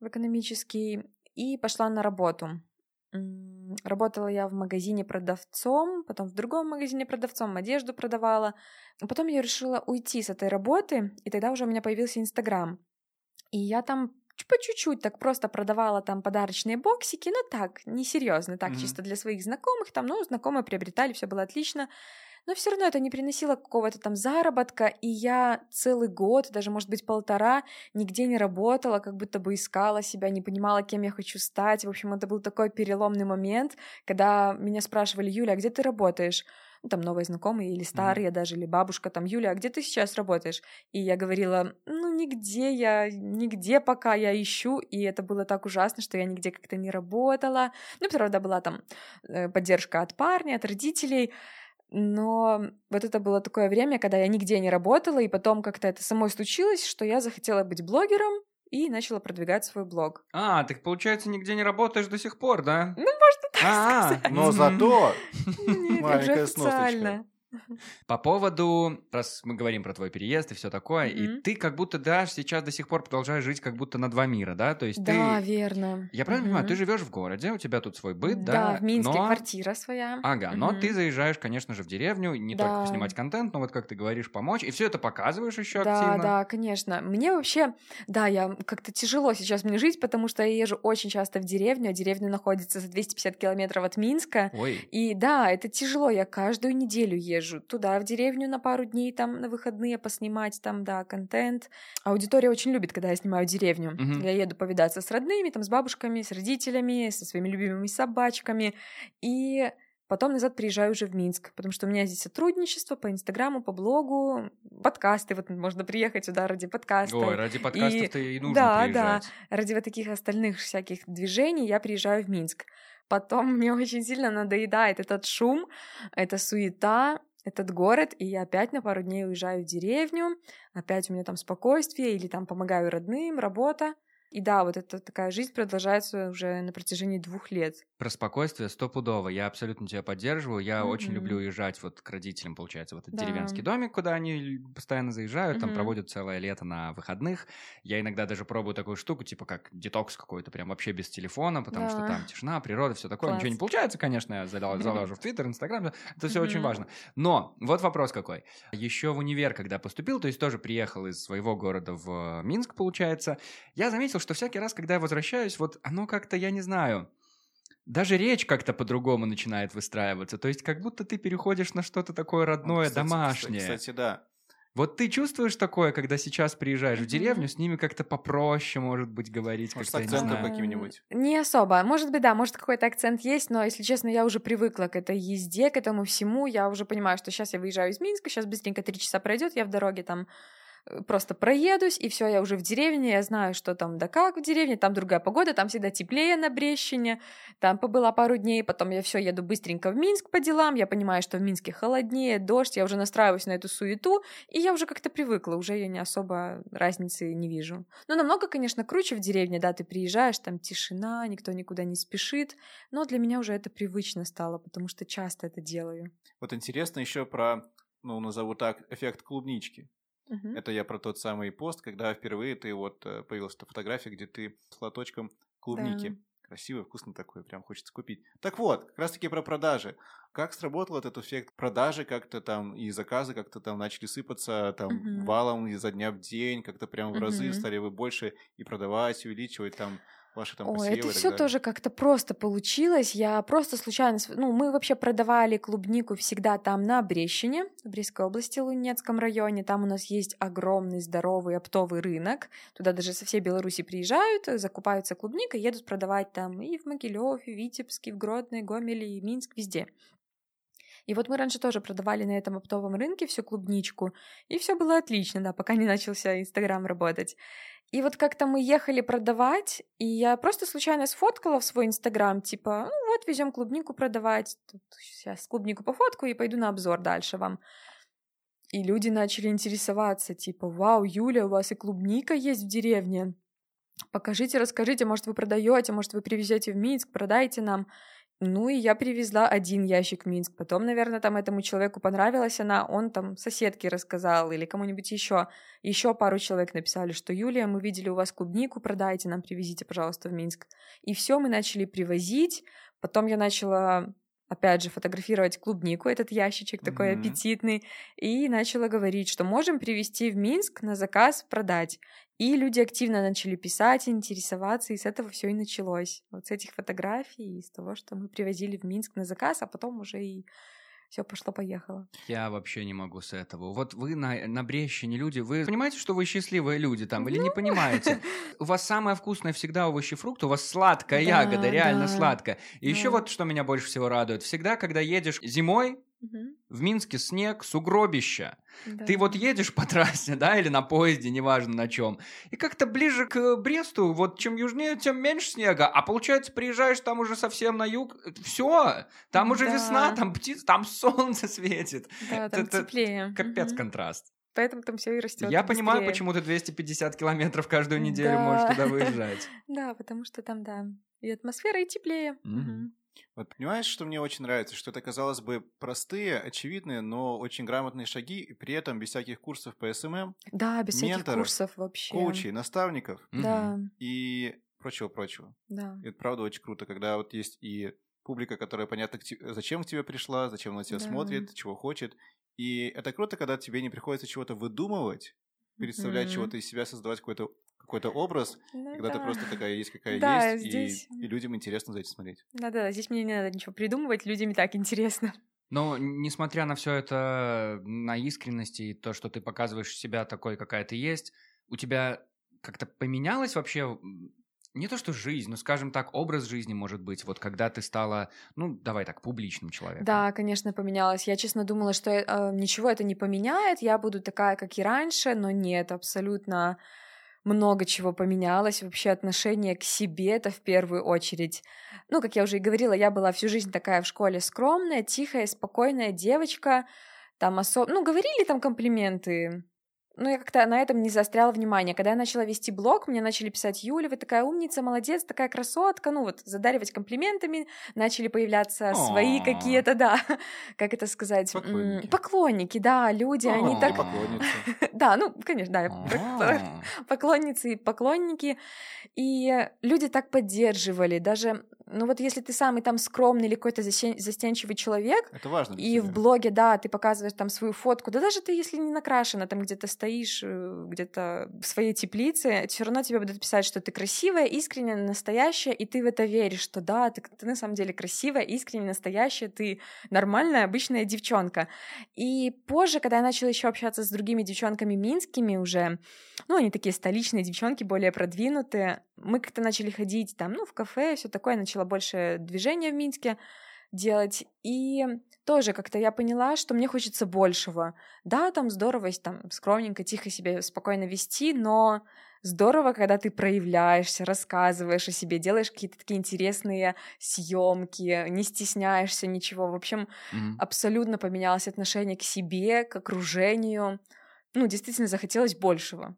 в экономический, и пошла на работу. Работала я в магазине продавцом, потом в другом магазине продавцом одежду продавала. Потом я решила уйти с этой работы, и тогда уже у меня появился Инстаграм. И я там по чуть-чуть так просто продавала там подарочные боксики, но так, несерьезно, так, mm-hmm. чисто для своих знакомых, там, ну, знакомые приобретали, все было отлично но все равно это не приносило какого-то там заработка, и я целый год, даже, может быть, полтора, нигде не работала, как будто бы искала себя, не понимала, кем я хочу стать. В общем, это был такой переломный момент, когда меня спрашивали, Юля, а где ты работаешь? ну, там новые знакомые или старые mm-hmm. даже, или бабушка там, Юля, а где ты сейчас работаешь? И я говорила, ну, нигде я, нигде пока я ищу, и это было так ужасно, что я нигде как-то не работала. Ну, правда, была там э, поддержка от парня, от родителей, но вот это было такое время, когда я нигде не работала, и потом как-то это самой случилось, что я захотела быть блогером и начала продвигать свой блог. А, ты, получается, нигде не работаешь до сих пор, да? Ну, можно так а, сказать. Но зато маленькая сносочка. По поводу, раз мы говорим про твой переезд и все такое, mm-hmm. и ты как будто да сейчас до сих пор продолжаешь жить как будто на два мира, да? То есть да, ты... верно. Я правильно mm-hmm. понимаю, ты живешь в городе, у тебя тут свой быт, да? Да, в Минске но... квартира своя. Ага, mm-hmm. но ты заезжаешь, конечно же, в деревню, не да. только снимать контент, но вот как ты говоришь, помочь, и все это показываешь еще да, активно. Да, да, конечно. Мне вообще, да, я как-то тяжело сейчас мне жить, потому что я езжу очень часто в деревню, а деревня находится за 250 километров от Минска. Ой. И да, это тяжело, я каждую неделю езжу туда, в деревню на пару дней там на выходные поснимать там, да, контент. Аудитория очень любит, когда я снимаю деревню. Mm-hmm. Я еду повидаться с родными, там, с бабушками, с родителями, со своими любимыми собачками. И Потом назад приезжаю уже в Минск, потому что у меня здесь сотрудничество по Инстаграму, по блогу, подкасты. Вот можно приехать сюда ради подкаста. Ой, ради подкастов-то и, и нужно да, приезжать. Да, ради вот таких остальных всяких движений я приезжаю в Минск. Потом мне очень сильно надоедает этот шум, эта суета, этот город, и я опять на пару дней уезжаю в деревню, опять у меня там спокойствие, или там помогаю родным, работа. И да, вот эта такая жизнь продолжается уже на протяжении двух лет. Про спокойствие стопудово. Я абсолютно тебя поддерживаю. Я mm-hmm. очень люблю уезжать вот к родителям, получается, в этот да. деревенский домик, куда они постоянно заезжают, mm-hmm. там проводят целое лето на выходных. Я иногда даже пробую такую штуку, типа как детокс какой-то, прям вообще без телефона, потому да. что там тишина, природа, все такое. Класс. Ничего не получается, конечно, я заложу в Твиттер, Инстаграм, это все mm-hmm. очень важно. Но вот вопрос какой. Еще в универ, когда поступил, то есть тоже приехал из своего города в Минск, получается, я заметил, что всякий раз, когда я возвращаюсь, вот оно как-то, я не знаю, даже речь как-то по-другому начинает выстраиваться. То есть как будто ты переходишь на что-то такое родное, кстати, домашнее. Кстати, кстати, да. Вот ты чувствуешь такое, когда сейчас приезжаешь в деревню, с ними как-то попроще, может быть, говорить. Может, с акцентом каким-нибудь? Не особо. Может быть, да, может, какой-то акцент есть, но, если честно, я уже привыкла к этой езде, к этому всему. Я уже понимаю, что сейчас я выезжаю из Минска, сейчас быстренько три часа пройдет, я в дороге там Э, просто проедусь, и все, я уже в деревне, я знаю, что там да как в деревне, там другая погода, там всегда теплее на Брещине, там побыла пару дней, потом я все еду быстренько в Минск по делам, я понимаю, что в Минске холоднее, дождь, я уже настраиваюсь на эту суету, и я уже как-то привыкла, уже я не особо разницы не вижу. Но намного, конечно, круче в деревне, да, ты приезжаешь, там тишина, никто никуда не спешит, но для меня уже это привычно стало, потому что часто это делаю. Вот интересно еще про, ну, назову так, эффект клубнички. Угу. Это я про тот самый пост, когда впервые ты вот э, появилась эта фотография, где ты с лоточком клубники. Да. Красивый, вкусный такой, прям хочется купить. Так вот, как раз таки про продажи. Как сработал этот эффект продажи как-то там и заказы как-то там начали сыпаться там угу. валом изо дня в день, как-то прям в разы угу. стали вы больше и продавать, увеличивать там ваши там Ой, это все тоже как-то просто получилось. Я просто случайно... Ну, мы вообще продавали клубнику всегда там на Брещине, в Брестской области, Лунецком районе. Там у нас есть огромный, здоровый оптовый рынок. Туда даже со всей Беларуси приезжают, закупаются клубникой, едут продавать там и в Могилев, и в Витебске, и в Гродно, Гомеле, и Минск, везде. И вот мы раньше тоже продавали на этом оптовом рынке всю клубничку, и все было отлично, да, пока не начался Инстаграм работать. И вот как-то мы ехали продавать, и я просто случайно сфоткала в свой Инстаграм, типа, ну вот, везем клубнику продавать, Тут сейчас клубнику пофоткаю и пойду на обзор дальше вам. И люди начали интересоваться, типа, вау, Юля, у вас и клубника есть в деревне. Покажите, расскажите, может, вы продаете, может, вы привезете в Минск, продайте нам. Ну и я привезла один ящик в Минск. Потом, наверное, там этому человеку понравилась она, он там соседке рассказал или кому-нибудь еще. Еще пару человек написали, что Юлия, мы видели у вас клубнику, продайте нам, привезите, пожалуйста, в Минск. И все, мы начали привозить. Потом я начала опять же, фотографировать клубнику, этот ящичек такой mm-hmm. аппетитный, и начала говорить, что можем привезти в Минск на заказ, продать. И люди активно начали писать, интересоваться, и с этого все и началось. Вот с этих фотографий, из того, что мы привозили в Минск на заказ, а потом уже и все пошло-поехало. Я вообще не могу с этого. Вот вы на, на Брещине люди, вы понимаете, что вы счастливые люди там, или ну... не понимаете? У вас самое вкусное всегда овощи, фрукты, у вас сладкая ягода, реально сладкая. И еще вот что меня больше всего радует. Всегда, когда едешь зимой, в Минске снег, сугробища. Да. Ты вот едешь по трассе, да, или на поезде, неважно на чем, и как-то ближе к Бресту, вот чем южнее, тем меньше снега, а получается приезжаешь там уже совсем на юг, все, там уже да. весна, там птицы, там солнце светит. Да, там это, теплее. Капец угу. контраст. Поэтому там все и растет. Я быстрее. понимаю, почему ты 250 километров каждую неделю да. можешь туда выезжать. Да, потому что там, да, и атмосфера, и теплее. Угу. Вот понимаешь, что мне очень нравится? Что это, казалось бы, простые, очевидные, но очень грамотные шаги, и при этом без всяких курсов по SMM. Да, без менторов, всяких курсов вообще. коучей, наставников. Да. И прочего-прочего. Да. И это правда очень круто, когда вот есть и публика, которая понятно, зачем к тебе пришла, зачем она тебя да. смотрит, чего хочет. И это круто, когда тебе не приходится чего-то выдумывать, представлять mm-hmm. чего-то из себя, создавать какой-то какой-то образ, ну, когда да. ты просто такая есть, какая да, есть, здесь... и, и людям интересно за этим смотреть. Да-да, здесь мне не надо ничего придумывать, людям и так интересно. Но несмотря на все это, на искренность и то, что ты показываешь себя такой, какая ты есть, у тебя как-то поменялось вообще не то что жизнь, но, скажем так, образ жизни, может быть, вот когда ты стала, ну, давай так, публичным человеком. Да, конечно, поменялось. Я, честно, думала, что э, ничего это не поменяет, я буду такая, как и раньше, но нет, абсолютно много чего поменялось, вообще отношение к себе это в первую очередь. Ну, как я уже и говорила, я была всю жизнь такая в школе скромная, тихая, спокойная девочка, там особо... Ну, говорили там комплименты, ну, я как-то на этом не заостряла внимание. Когда я начала вести блог, мне начали писать, Юля, вы такая умница, молодец, такая красотка, ну вот, задаривать комплиментами, начали появляться свои какие-то, да, как это сказать, поклонники, поклонники да, люди, они так... Да, ну, конечно, да, поклонницы и поклонники, и люди так поддерживали, даже ну вот если ты самый там скромный или какой-то застенчивый человек, это важно. И в блоге, да, ты показываешь там свою фотку, да даже ты, если не накрашена, там где-то стоишь, э, где-то в своей теплице, все равно тебе будут писать, что ты красивая, искренняя, настоящая, и ты в это веришь, что да, ты, ты на самом деле красивая, искренняя, настоящая, ты нормальная, обычная девчонка. И позже, когда я начала еще общаться с другими девчонками минскими уже, ну, они такие столичные девчонки, более продвинутые, мы как-то начали ходить там, ну, в кафе, все такое, начала больше движения в Минске делать, и тоже как-то я поняла, что мне хочется большего. Да, там здорово, там скромненько, тихо себе спокойно вести, но здорово, когда ты проявляешься, рассказываешь о себе, делаешь какие-то такие интересные съемки, не стесняешься ничего. В общем, mm-hmm. абсолютно поменялось отношение к себе, к окружению. Ну, действительно захотелось большего.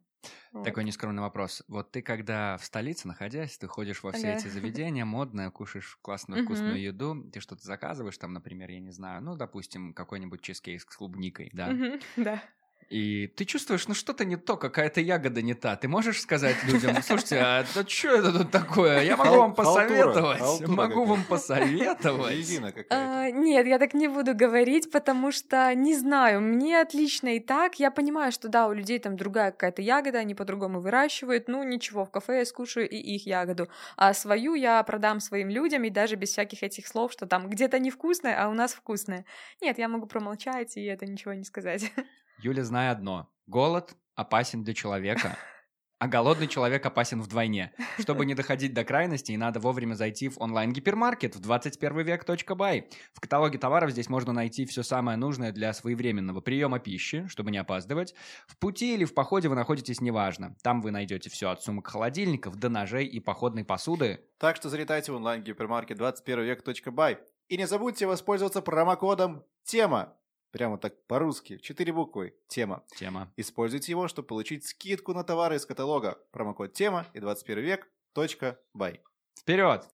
Такой нескромный вопрос. Вот ты когда в столице находясь, ты ходишь во все эти заведения, модные, кушаешь классную вкусную еду, ты что-то заказываешь там, например, я не знаю, ну, допустим, какой-нибудь чизкейк с клубникой, да? Да. И ты чувствуешь, ну что-то не то, какая-то ягода не та. Ты можешь сказать людям, слушайте, а да что это тут такое? Я могу вам посоветовать. Могу вам посоветовать. А, нет, я так не буду говорить, потому что не знаю, мне отлично и так. Я понимаю, что да, у людей там другая какая-то ягода, они по-другому выращивают. Ну ничего, в кафе я скушаю и их ягоду. А свою я продам своим людям и даже без всяких этих слов, что там где-то невкусное, а у нас вкусное. Нет, я могу промолчать и это ничего не сказать. Юля, знай одно. Голод опасен для человека, а голодный человек опасен вдвойне. Чтобы не доходить до крайностей, надо вовремя зайти в онлайн-гипермаркет в 21 век.бай. В каталоге товаров здесь можно найти все самое нужное для своевременного приема пищи, чтобы не опаздывать. В пути или в походе вы находитесь неважно. Там вы найдете все от сумок холодильников до ножей и походной посуды. Так что залетайте в онлайн-гипермаркет 21 век.бай. И не забудьте воспользоваться промокодом «Тема» Прямо так по-русски, четыре буквы. Тема. Тема. Используйте его, чтобы получить скидку на товары из каталога. Промокод тема и 21 век. Точка. Бай. Вперед!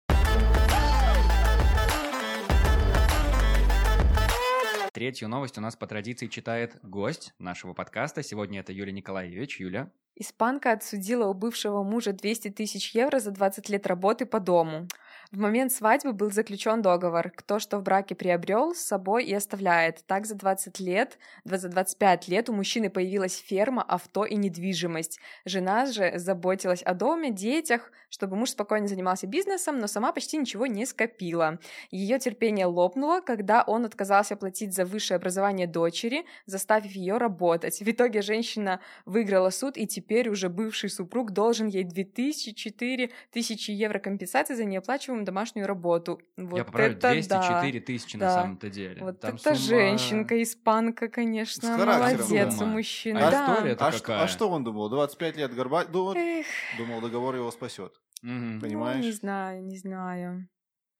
Третью новость у нас по традиции читает гость нашего подкаста. Сегодня это Юлия Николаевич. Юля. Испанка отсудила у бывшего мужа 200 тысяч евро за 20 лет работы по дому. В момент свадьбы был заключен договор. Кто что в браке приобрел, с собой и оставляет. Так за 20 лет, за 25 лет у мужчины появилась ферма, авто и недвижимость. Жена же заботилась о доме, детях, чтобы муж спокойно занимался бизнесом, но сама почти ничего не скопила. Ее терпение лопнуло, когда он отказался платить за высшее образование дочери, заставив ее работать. В итоге женщина выиграла суд, и теперь уже бывший супруг должен ей 2000-4000 евро компенсации за неоплачиваемую делаем домашнюю работу. Вот Я поправлю, это 204 да. тысячи да. на самом-то деле. Вот Там это сумма... женщинка, испанка, конечно, молодец у мужчины. А, да. история а, что, а что он думал? 25 лет горба... Думал, думал договор его спасет. Угу. Понимаешь? Ну, не знаю, не знаю.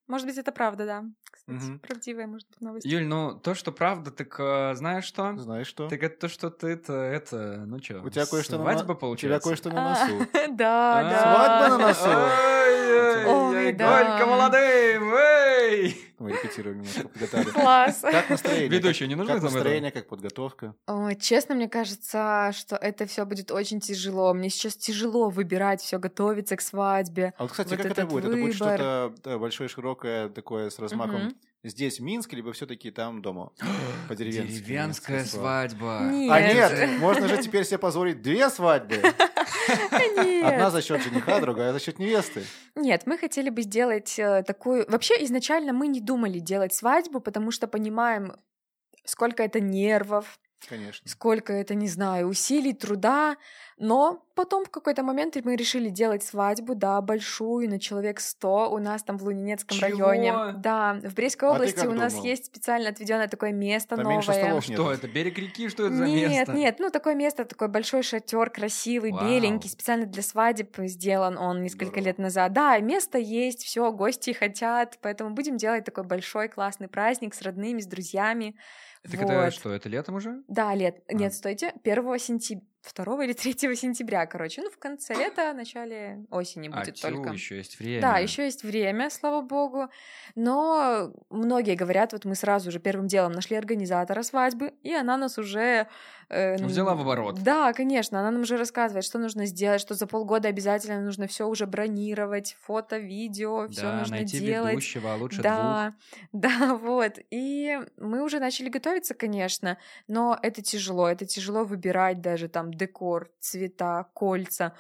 Может быть, это правда, да. Кстати, угу. правдивая, может быть, новость. Юль, ну то, что правда, так э, знаешь что? Знаешь что? Так это то, что ты это, это ну что, у тебя кое-что свадьба на... получается? У тебя кое-что на носу. Да, да. Свадьба на носу. Ой, Голька молодым, эй! Мы репетируем немножко, подготовили. Класс. Как настроение? Ведущий, не нужно Как настроение, как подготовка? Честно, мне кажется, что это все будет очень тяжело. Мне сейчас тяжело выбирать все, готовиться к свадьбе. А вот, кстати, как это будет? Это будет что-то большое, широкое, такое с размахом угу здесь, в Минске, либо все-таки там дома? По деревенски. Деревенская свадьба. Нет. А нет, можно же теперь себе позволить две свадьбы. Одна за счет жениха, другая за счет невесты. Нет, мы хотели бы сделать э, такую... Вообще, изначально мы не думали делать свадьбу, потому что понимаем, сколько это нервов, Конечно. Сколько это, не знаю, усилий, труда. Но потом в какой-то момент мы решили делать свадьбу, да, большую, на человек 100, у нас там в Лунинецком Чего? районе. Да, в Брестской А области у нас думал? есть специально отведенное такое место Там новое. меньше столов нет. Что это? Берег реки? Что это за Нет, место? нет, ну такое место, такой большой шатер, красивый, Вау. беленький, специально для свадеб сделан он несколько Здорово. лет назад. Да, место есть, все, гости хотят, поэтому будем делать такой большой классный праздник с родными, с друзьями. Это Вот. что, это летом уже? Да, лет. А. Нет, стойте, 1 сентября. 2 или 3 сентября, короче. Ну, в конце лета, начале осени А, будет тю, только. еще есть время. Да, еще есть время, слава богу. Но многие говорят, вот мы сразу же первым делом нашли организатора свадьбы, и она нас уже... э, Ну, взяла в оборот. Да, конечно, она нам уже рассказывает, что нужно сделать, что за полгода обязательно нужно все уже бронировать, фото, видео, все Да, нужно найти делать. ведущего, а лучше двух. Да, да, вот. И мы уже начали готовиться, конечно, но это тяжело. Это тяжело выбирать даже там декор, цвета, кольца.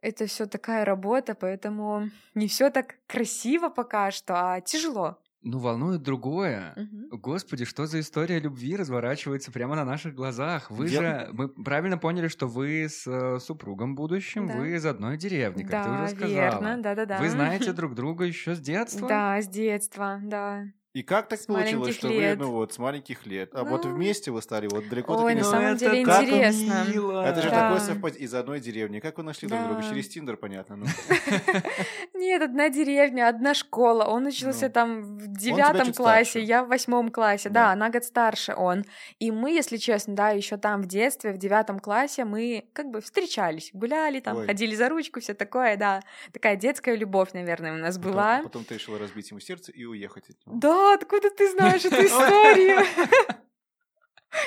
Это все такая работа, поэтому не все так красиво пока что, а тяжело. Ну, волнует другое. Мгм. Господи, что за история любви разворачивается прямо на наших глазах? Вы Дел- же, мы правильно поняли, что вы с э, супругом будущим, Да. вы из одной деревни, как ты Да, уже сказала. верно, да-да-да. Вы знаете друг друга еще с детства? Да, с детства, да. И как так С получилось, что лет. вы, ну вот, с маленьких лет, а вот Ну. вместе вы стали, вот далеко Ой, на самом это деле так интересно. мило. Это же Да. такое совпадение из одной деревни. Как вы нашли друг друга? Да. Через Тиндер, понятно. ну. Нет, одна деревня, одна школа. Он учился Ну. там в девятом классе, старше. я в восьмом классе. Да. Да. на год старше он. И мы, если честно, да, еще там в детстве, в девятом классе, мы как бы встречались, гуляли там, Ой. ходили за ручку, все такое, да. Такая детская любовь, наверное, у нас Потом- была. Потом ты решила разбить ему сердце и уехать от него. Да, откуда ты знаешь эту историю?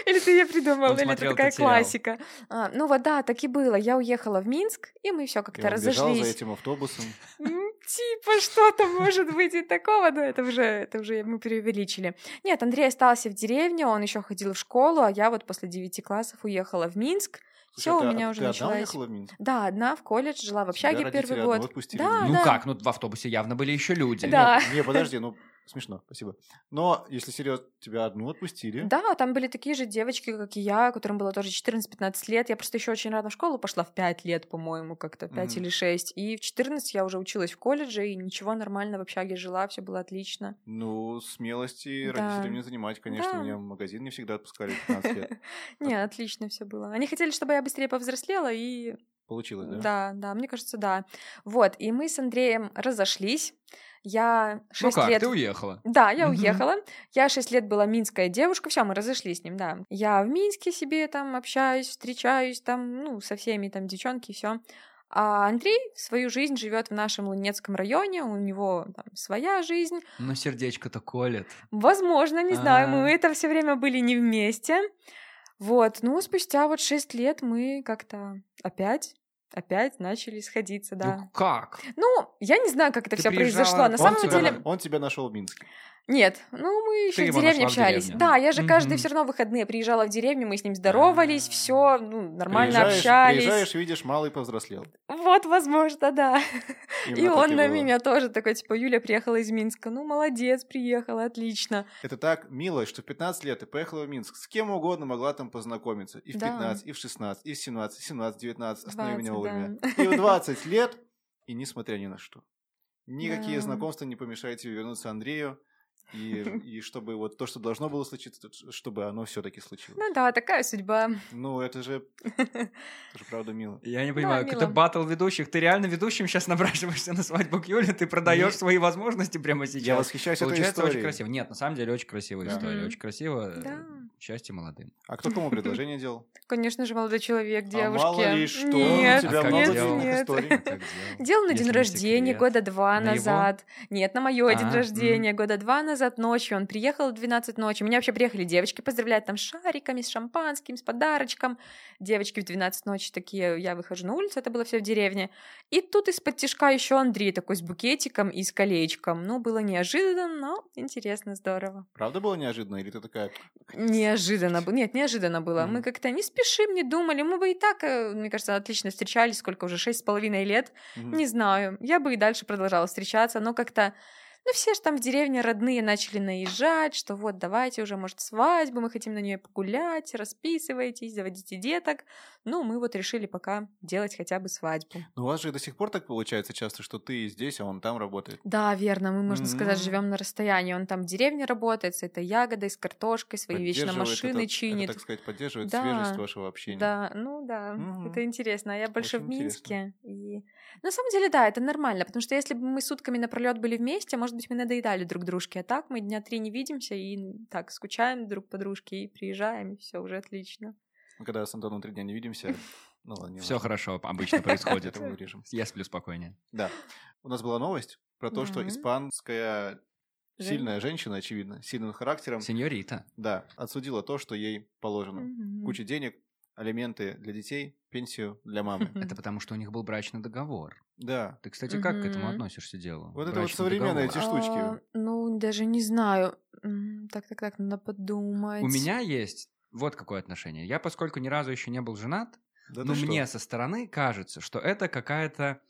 Или ты ее придумал, Он или это такая классика. А, ну вот да, так и было. Я уехала в Минск, и мы все как-то бежал за разошлись. этим автобусом. Типа что-то может быть и такого, но это уже, это уже мы преувеличили. Нет, Андрей остался в деревне, он еще ходил в школу, а я вот после девяти классов уехала в Минск. Все у ты- меня уже началось. уехала в Минск? Да, одна в колледж жила в общаге первый год. Да? Ну как? Ну, в автобусе явно были еще люди. Да. Не, подожди, ну смешно, спасибо. Но если серьезно, тебя одну отпустили. Да, там были такие же девочки, как и я, которым было тоже 14-15 лет. Я просто еще очень рано в школу пошла, в 5 лет, по-моему, как-то 5 Мгм. или 6. И в 14 я уже училась в колледже, и ничего, нормально в общаге жила, все было отлично. Ну, смелости Да. родителям не занимать, конечно. Да. Меня в магазин не всегда отпускали в 15 лет. Не, отлично все было. Они хотели, чтобы я быстрее повзрослела, и Получилось, да? Да, да, мне кажется, да. Вот, и мы с Андреем разошлись. Я Ну 6 как, лет... ты уехала? Да, я уехала. Я 6 лет была минская девушка. Все, мы разошлись с ним, да. Я в Минске себе там общаюсь, встречаюсь там, ну, со всеми там девчонки все. А Андрей свою жизнь живет в нашем Лунецком районе, у него там своя жизнь. Но сердечко-то колет. Возможно, не знаю, А. мы это все время были не вместе. Вот, ну, спустя вот 6 лет мы как-то опять опять начали сходиться, да. Ну как? Ну, я не знаю, как это Ты все произошло. На он самом тебя, деле, он тебя нашел в Минске. Нет. Ну, мы еще Ты в деревне в общались. деревне. Да, я же каждые Мгм. все равно выходные приезжала в деревню, мы с ним здоровались, А. все, ну, нормально Приезжаешь, общались. Приезжаешь, видишь, малый повзрослел. Вот, возможно, да. И Именно он на было. меня тоже такой, типа, Юля приехала из Минска. Ну, молодец, приехала, отлично. Это так мило, что в 15 лет ты поехала в Минск. С кем угодно могла там познакомиться. И в Да. 15, и в 16, и в 17, 17, 19. Останови меня 20, вовремя. да. И в 20 лет, и несмотря ни на что. Никакие Да. знакомства не помешают тебе вернуться Андрею. И, и чтобы вот то, что должно было случиться, то- чтобы оно все-таки случилось. Ну да, такая судьба. Ну, это же, это же правда мило. Я не понимаю, мило. это батл ведущих. Ты реально ведущим сейчас набрашиваешься на свадьбу к Юле? Ты продаешь Нет. свои возможности прямо сейчас? Я восхищаюсь этой Получается очень историей. красиво. Нет, на самом деле очень красивая Да. история. Очень красиво. Да. Счастье молодым. А кто кому предложение делал? Конечно же, молодой человек, девушке. А мало ли что, Нет, у тебя А нет, много делал? нет. делал? Делал на Если день рождения секрет. года два На его? назад. Нет, на мое день А, рождения года два назад ночью. Он приехал в 12 ночи. Меня вообще приехали девочки поздравлять там с шариками, с шампанским, с подарочком. Девочки в 12 ночи такие, я выхожу на улицу, это было все в деревне. И тут из-под тишка еще Андрей такой с букетиком и с колечком. Ну, было неожиданно, но интересно, здорово. Правда было неожиданно? Или ты такая... Неожиданно было. Нет, неожиданно было. Мгм. Мы как-то не спешим, не думали. Мы бы и так, э, мне кажется, отлично встречались, сколько уже, шесть с половиной лет. «Мгм, Не знаю. Я бы и дальше продолжала встречаться, но как-то Ну, все же там в деревне родные начали наезжать, что вот давайте уже, может, свадьбу, мы хотим на нее погулять, расписывайтесь, заводите деток. Ну, мы вот решили пока делать хотя бы свадьбу. Ну, у вас же до сих пор так получается часто, что ты здесь, а он там работает. Да, верно. Мы, можно mm-hmm. сказать, живем на расстоянии. Он там в деревне работает с этой ягодой, с картошкой, свои вечно машины это, чинит. Это, так сказать, поддерживает да, свежесть вашего общения. Да, ну да, mm-hmm. это интересно. А я больше Очень в Минске. И... На самом деле, да, это нормально, потому что если бы мы сутками напролет были вместе, может быть, мы надоедали друг дружке. А так мы дня три не видимся и так скучаем друг по дружке и приезжаем, и все уже отлично. Когда с Антоном три дня не видимся, ну ладно. Все хорошо, обычно происходит. Я сплю спокойнее. Да. У нас была новость про то, что испанская сильная женщина, очевидно, сильным характером. Сеньорита. Да, отсудила то, что ей положено. Куча денег, алименты для детей, пенсию для мамы. Это потому, что у них был брачный договор. Да. Ты, кстати, как к этому относишься делу? Вот это вот современные эти штучки. А, ну, даже не знаю. Так, так, так, надо подумать. У меня есть вот какое отношение. Я, поскольку ни разу еще не был женат, да но мне со стороны кажется, что это какая-то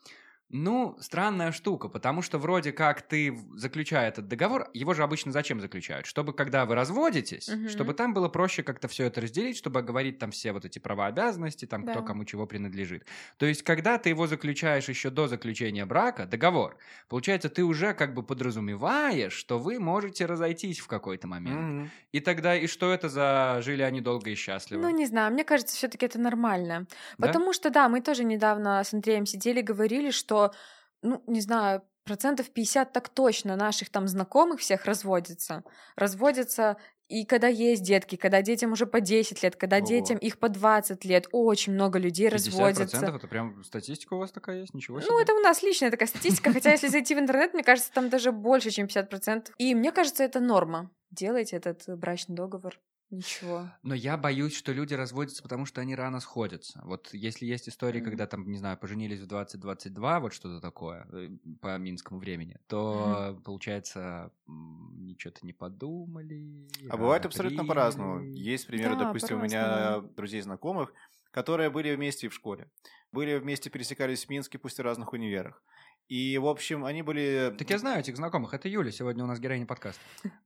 ну, странная штука, потому что вроде как ты, заключая этот договор, его же обычно зачем заключают? Чтобы, когда вы разводитесь, угу. чтобы там было проще как-то все это разделить, чтобы говорить там все вот эти права, обязанности, там да. кто кому чего принадлежит. То есть, когда ты его заключаешь еще до заключения брака, договор, получается, ты уже как бы подразумеваешь, что вы можете разойтись в какой-то момент. Угу. И тогда, и что это за жили они долго и счастливо? Ну, не знаю, мне кажется, все-таки это нормально. Да? Потому что, да, мы тоже недавно с Андреем сидели, говорили, что что, ну, не знаю, процентов 50 так точно наших там знакомых всех разводятся. Разводятся и когда есть детки, когда детям уже по 10 лет, когда Ого. детям их по 20 лет, очень много людей 50% разводятся. это прям статистика у вас такая есть? Ничего себе. Ну, это у нас личная такая статистика, хотя если зайти в интернет, мне кажется, там даже больше, чем 50%. И мне кажется, это норма. Делайте этот брачный договор. Ничего. Но я боюсь, что люди разводятся, потому что они рано сходятся. Вот если есть истории, mm-hmm. когда там, не знаю, поженились в 2022, вот что-то такое э, по минскому времени, то mm-hmm. получается ничего-то не подумали. А бывает абсолютно по-разному. Есть примеры, да, допустим, у меня друзей знакомых, которые были вместе в школе, были вместе пересекались в Минске, пусть и в разных универах. И, в общем, они были... Так я знаю этих знакомых. Это Юля сегодня у нас героиня подкаста.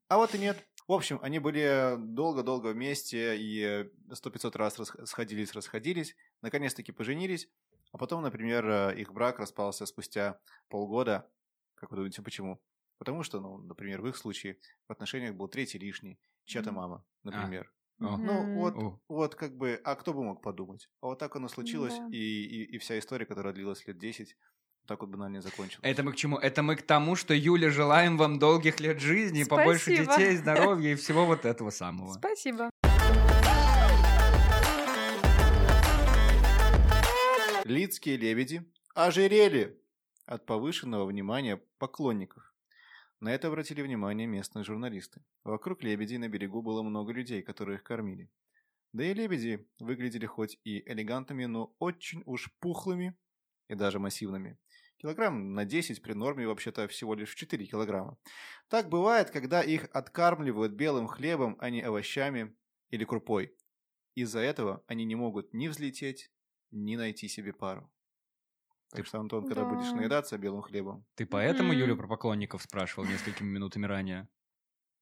А вот и нет. В общем, они были долго-долго вместе и сто пятьсот раз сходились, расходились. Наконец-таки поженились. А потом, например, э, их брак распался спустя полгода. Как вы думаете, почему? Потому что, ну, например, в их случае в отношениях был третий лишний, чья-то мама, например. А. Ну, вот, О. вот как бы, а кто бы мог подумать? А вот так оно случилось, да. и, и, и вся история, которая длилась лет 10, так вот банально закончилось. Это мы к чему? Это мы к тому, что Юля желаем вам долгих лет жизни, Спасибо. побольше детей, здоровья и всего вот этого самого. Спасибо. Лицкие лебеди ожирели от повышенного внимания поклонников. На это обратили внимание местные журналисты. Вокруг лебедей на берегу было много людей, которые их кормили. Да и лебеди выглядели хоть и элегантными, но очень уж пухлыми и даже массивными. Килограмм на 10 при норме вообще-то всего лишь 4 килограмма. Так бывает, когда их откармливают белым хлебом, а не овощами или крупой. Из-за этого они не могут ни взлететь, ни найти себе пару. Так что, Антон, когда да. будешь наедаться белым хлебом... Ты поэтому Юлю про поклонников спрашивал несколькими минутами ранее?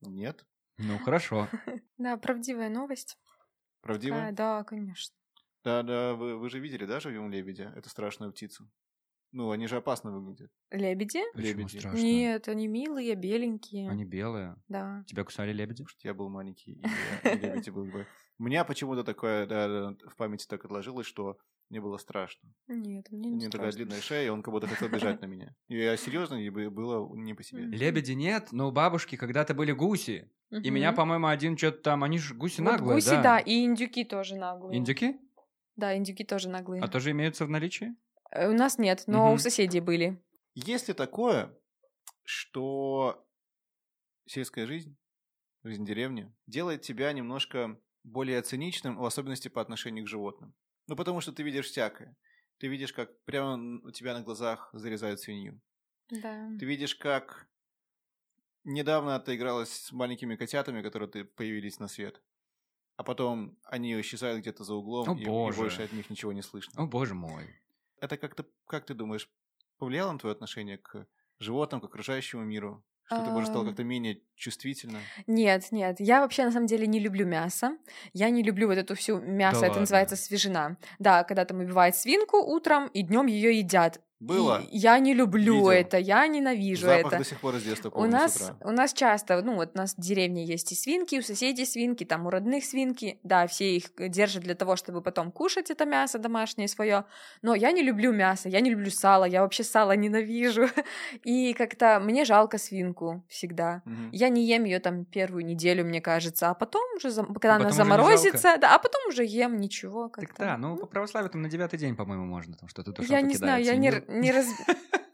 Нет. Ну, хорошо. Да, правдивая новость. Правдивая? Да, конечно. Да, да, вы, вы же видели, да, живем лебедя? Это страшную птицу. Ну, они же опасно выглядят. Лебеди? Лебеди. Страшно? Нет, они милые, беленькие. Они белые? Да. Тебя кусали лебеди? Потому что я был маленький, и лебеди был бы... У меня почему-то такое да, в памяти так отложилось, что мне было страшно. Нет, мне не У меня такая длинная шея, и он как будто хотел бежать на меня. И я серьезно, и было не по себе. Лебеди нет, но у бабушки когда-то были гуси. И меня, по-моему, один что-то там... Они же гуси наглые, гуси, да. и индюки тоже наглые. Индюки? Да, индюки тоже наглые. А тоже имеются в наличии? Э, у нас нет, но угу. у соседей были. Есть ли такое, что сельская жизнь, жизнь деревни, делает тебя немножко более циничным, в особенности по отношению к животным? Ну, потому что ты видишь всякое. Ты видишь, как прямо у тебя на глазах зарезают свинью. Да. Ты видишь, как недавно ты игралась с маленькими котятами, которые ты появились на свет. А потом они исчезают где-то за углом, О, и, боже. и больше от них ничего не слышно. О, боже мой. Это как-то, как ты думаешь, повлияло на твое отношение к животным, к окружающему миру? Что ты, может, стала как-то менее чувствительно? Нет, нет. Я вообще на самом деле не люблю мясо. Я не люблю вот эту всю мясо, да это ладно. называется свежина. Да, когда там убивают свинку утром и днем ее едят. Было. И я не люблю Видел. это, я ненавижу Запах это. до сих пор из детства помню у нас, с утра. у нас часто, ну вот у нас в деревне есть и свинки, у соседей свинки, там у родных свинки, да, все их держат для того, чтобы потом кушать это мясо домашнее свое. Но я не люблю мясо, я не люблю сало, я вообще сало ненавижу. И как-то мне жалко свинку всегда. Угу. Я не ем ее там первую неделю, мне кажется, а потом уже, когда потом она заморозится, да, а потом уже ем ничего. Так да, ну по православию там на девятый день, по-моему, можно там что-то Я не знаю, я не не раз...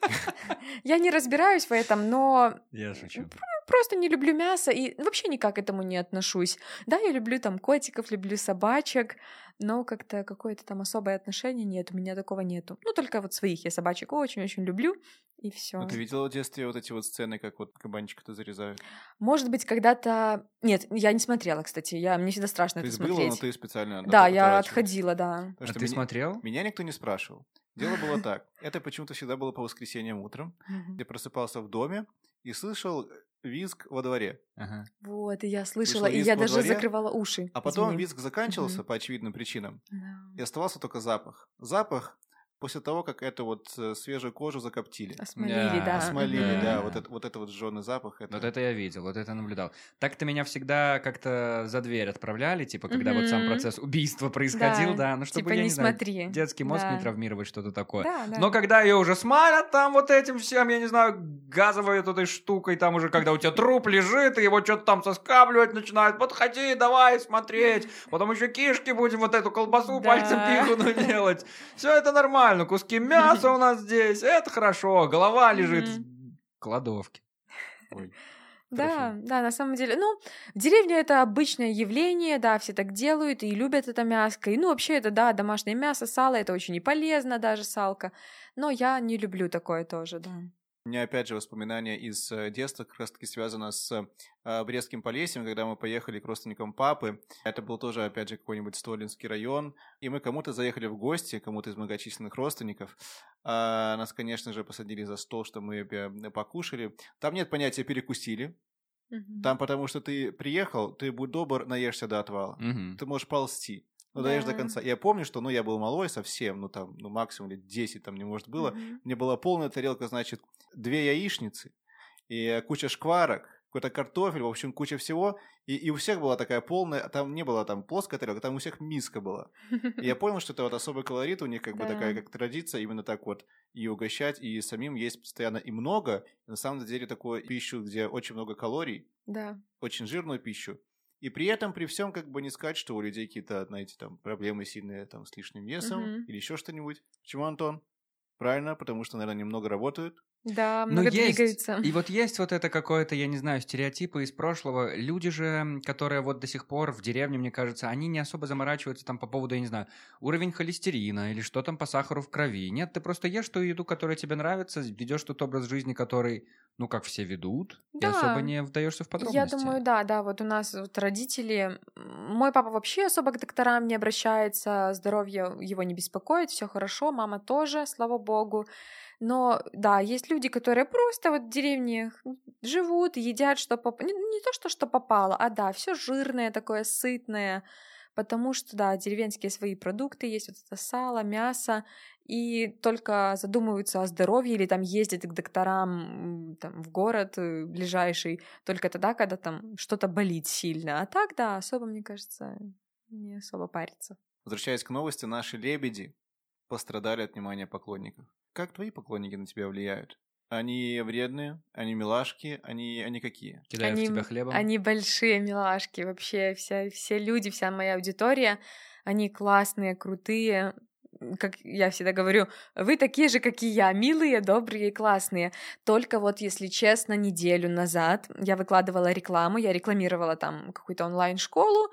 Я не разбираюсь в этом, но... Я шучу. Просто не люблю мясо и вообще никак к этому не отношусь. Да, я люблю там котиков, люблю собачек, но как-то какое-то там особое отношение нет, у меня такого нету. Ну, только вот своих я собачек очень-очень люблю, и все. Ну, ты видела в детстве вот эти вот сцены, как вот кабанчика-то зарезают? Может быть, когда-то... Нет, я не смотрела, кстати, я... мне всегда страшно ты это смотреть. было, но ты специально... Да, я отходила, да. а ты меня... смотрел? Меня никто не спрашивал. Дело было так. Это почему-то всегда было по воскресеньям утром. Я просыпался в доме и слышал визг во дворе. Ага. Вот, и я слышала, и я даже дворе, закрывала уши. А потом извини. визг заканчивался угу. по очевидным причинам, да. и оставался только запах. Запах после того, как эту вот э, свежую кожу закоптили. Осмолили, да. Осмолили, да. Вот, это, вот это вот жженый запах. Это... Вот это я видел, вот это наблюдал. Так-то меня всегда как-то за дверь отправляли, типа, когда вот сам процесс убийства происходил, да, ну чтобы, типа, я не, смотри. знаю, детский мозг да. не травмировать, что-то такое. Да, да. Но когда ее уже смалят там вот этим всем, я не знаю, газовой этой штукой, там уже, когда у тебя труп лежит, и его что-то там соскабливать начинают, подходи, давай смотреть, потом еще кишки будем вот эту колбасу да. пальцем пихану делать. Все это нормально, куски мяса, у нас здесь, это хорошо, голова лежит в кладовке. Да, да, на самом деле. Ну, в деревне это обычное явление, да, все так делают и любят это мяско. И, ну, вообще это, да, домашнее мясо, сало, это очень и полезно даже, салка. Но я не люблю такое тоже, да. У меня, опять же, воспоминания из э, детства как раз-таки связано с э, Брестским Полесьем, когда мы поехали к родственникам папы. Это был тоже, опять же, какой-нибудь Столинский район. И мы кому-то заехали в гости, кому-то из многочисленных родственников. А нас, конечно же, посадили за стол, что мы покушали. Там нет понятия «перекусили». Там потому что ты приехал, ты будь добр, наешься до отвала. Угу. Ты можешь ползти. Ну, да. даешь до конца. Я помню, что, ну, я был малой совсем, ну, там, ну, максимум лет 10 там не может было. Mm-hmm. Мне была полная тарелка, значит, две яичницы и куча шкварок, какой-то картофель, в общем, куча всего. И, и у всех была такая полная, там не было там плоская тарелка, там у всех миска была. И я понял, что это вот особый колорит у них, как бы такая как традиция, именно так вот и угощать, и самим есть постоянно и много. И на самом деле такую пищу, где очень много калорий, да. очень жирную пищу. И при этом, при всем, как бы не сказать, что у людей какие-то, знаете, там, проблемы сильные там с лишним весом mm-hmm. или еще что-нибудь. Почему, Антон? Правильно, потому что, наверное, немного работают. Да, много Но. Есть, и вот есть вот это какое-то, я не знаю, стереотипы из прошлого. Люди же, которые вот до сих пор в деревне, мне кажется, они не особо заморачиваются там по поводу, я не знаю, уровень холестерина или что там по сахару в крови. Нет, ты просто ешь ту еду, которая тебе нравится, ведешь тот образ жизни, который, ну, как все ведут, да. и особо не вдаешься в подробности. Я думаю, да, да, вот у нас вот родители... Мой папа вообще особо к докторам не обращается, здоровье его не беспокоит, все хорошо, мама тоже, слава богу. Но да, есть люди, которые просто вот в деревне живут, едят, что попало. Не, не то, что что попало, а да, все жирное такое, сытное. Потому что, да, деревенские свои продукты есть, вот это сало, мясо, и только задумываются о здоровье или там ездят к докторам там, в город э, ближайший только тогда, когда там что-то болит сильно. А так, да, особо, мне кажется, не особо париться. Возвращаясь к новости, наши лебеди пострадали от внимания поклонников. Как твои поклонники на тебя влияют? Они вредные, они милашки, они, они какие? Кидают они, в тебя хлебом? Они большие милашки, вообще вся, все люди, вся моя аудитория, они классные, крутые, как я всегда говорю, вы такие же, как и я, милые, добрые и классные. Только вот, если честно, неделю назад я выкладывала рекламу, я рекламировала там какую-то онлайн-школу,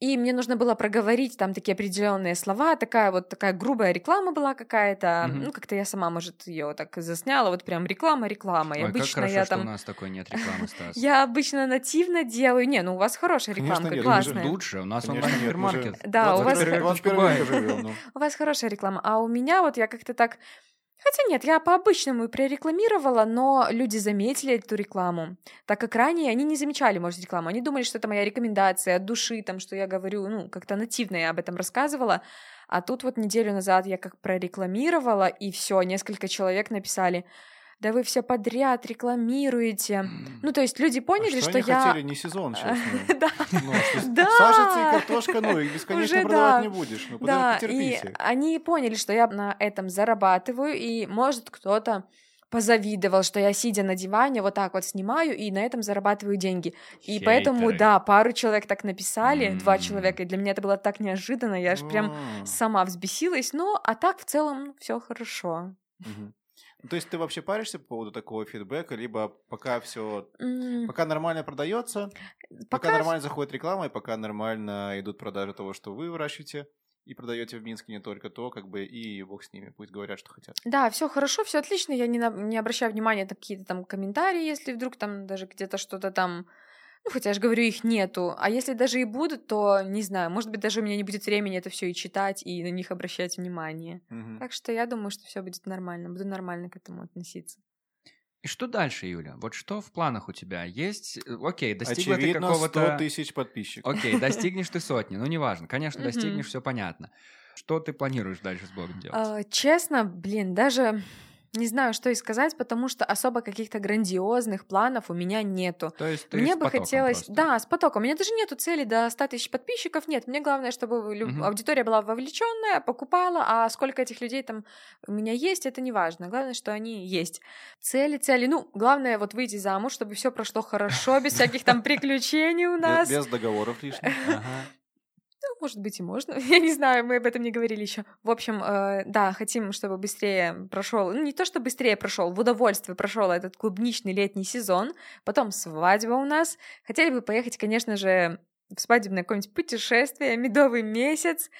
и мне нужно было проговорить там такие определенные слова, такая вот такая грубая реклама была какая-то, mm-hmm. ну как-то я сама, может, ее так засняла, вот прям реклама, реклама. Ой, и обычно как хорошо, я что там... у нас такой нет рекламы, Стас. Я обычно нативно делаю, не, ну у вас хорошая реклама, классная. Лучше, у нас онлайн-супермаркет. Да, у вас... Ну. У вас хорошая реклама, а у меня вот я как-то так Хотя нет, я по-обычному и прорекламировала, но люди заметили эту рекламу, так как ранее они не замечали, может, рекламу. Они думали, что это моя рекомендация от души, там, что я говорю, ну, как-то нативно я об этом рассказывала. А тут вот неделю назад я как прорекламировала, и все, несколько человек написали, да вы все подряд рекламируете. Ну, то есть люди поняли, а что, что я... хотели не сезон сейчас. Да. Ну, Сажица и картошка, ну, их бесконечно продавать не будешь. Ну, да, и они поняли, что я на этом зарабатываю, и, может, кто-то позавидовал, что я сидя на диване вот так вот снимаю и на этом зарабатываю деньги. И поэтому, да, пару человек так написали, два человека, и для меня это было так неожиданно, я аж прям сама взбесилась, ну, а так в целом все хорошо. Mm-hmm. То есть ты вообще паришься по поводу такого фидбэка, либо пока все, mm. пока нормально продается, пока... пока нормально заходит реклама, и пока нормально идут продажи того, что вы выращиваете, и продаете в Минске не только то, как бы и бог с ними, пусть говорят, что хотят. Да, все хорошо, все отлично, я не, на, не обращаю внимания на какие-то там комментарии, если вдруг там даже где-то что-то там ну, хотя я же говорю, их нету. А если даже и будут, то не знаю, может быть, даже у меня не будет времени это все и читать, и на них обращать внимание. Угу. Так что я думаю, что все будет нормально. Буду нормально к этому относиться. И что дальше, Юля? Вот что в планах у тебя? Есть, э, окей, достигла Очевидно, ты какого-то... 100 тысяч подписчиков. Окей, достигнешь ты сотни, ну неважно, конечно, достигнешь, все понятно. Что ты планируешь дальше с блогом делать? А, честно, блин, даже не знаю, что и сказать, потому что особо каких-то грандиозных планов у меня нету. То есть ты мне бы хотелось, просто. да, с потоком. У меня даже нету цели до 100 тысяч подписчиков. Нет, мне главное, чтобы люб... угу. аудитория была вовлеченная, покупала, а сколько этих людей там у меня есть, это не важно. Главное, что они есть. Цели, цели. Ну, главное вот выйти замуж, чтобы все прошло хорошо, без всяких там приключений у нас. Без договоров лишних. Может быть, и можно. Я не знаю, мы об этом не говорили еще. В общем, э, да, хотим, чтобы быстрее прошел. Ну, не то, что быстрее прошел, в удовольствие прошел этот клубничный летний сезон. Потом свадьба у нас. Хотели бы поехать, конечно же, в свадебное какое-нибудь путешествие, медовый месяц.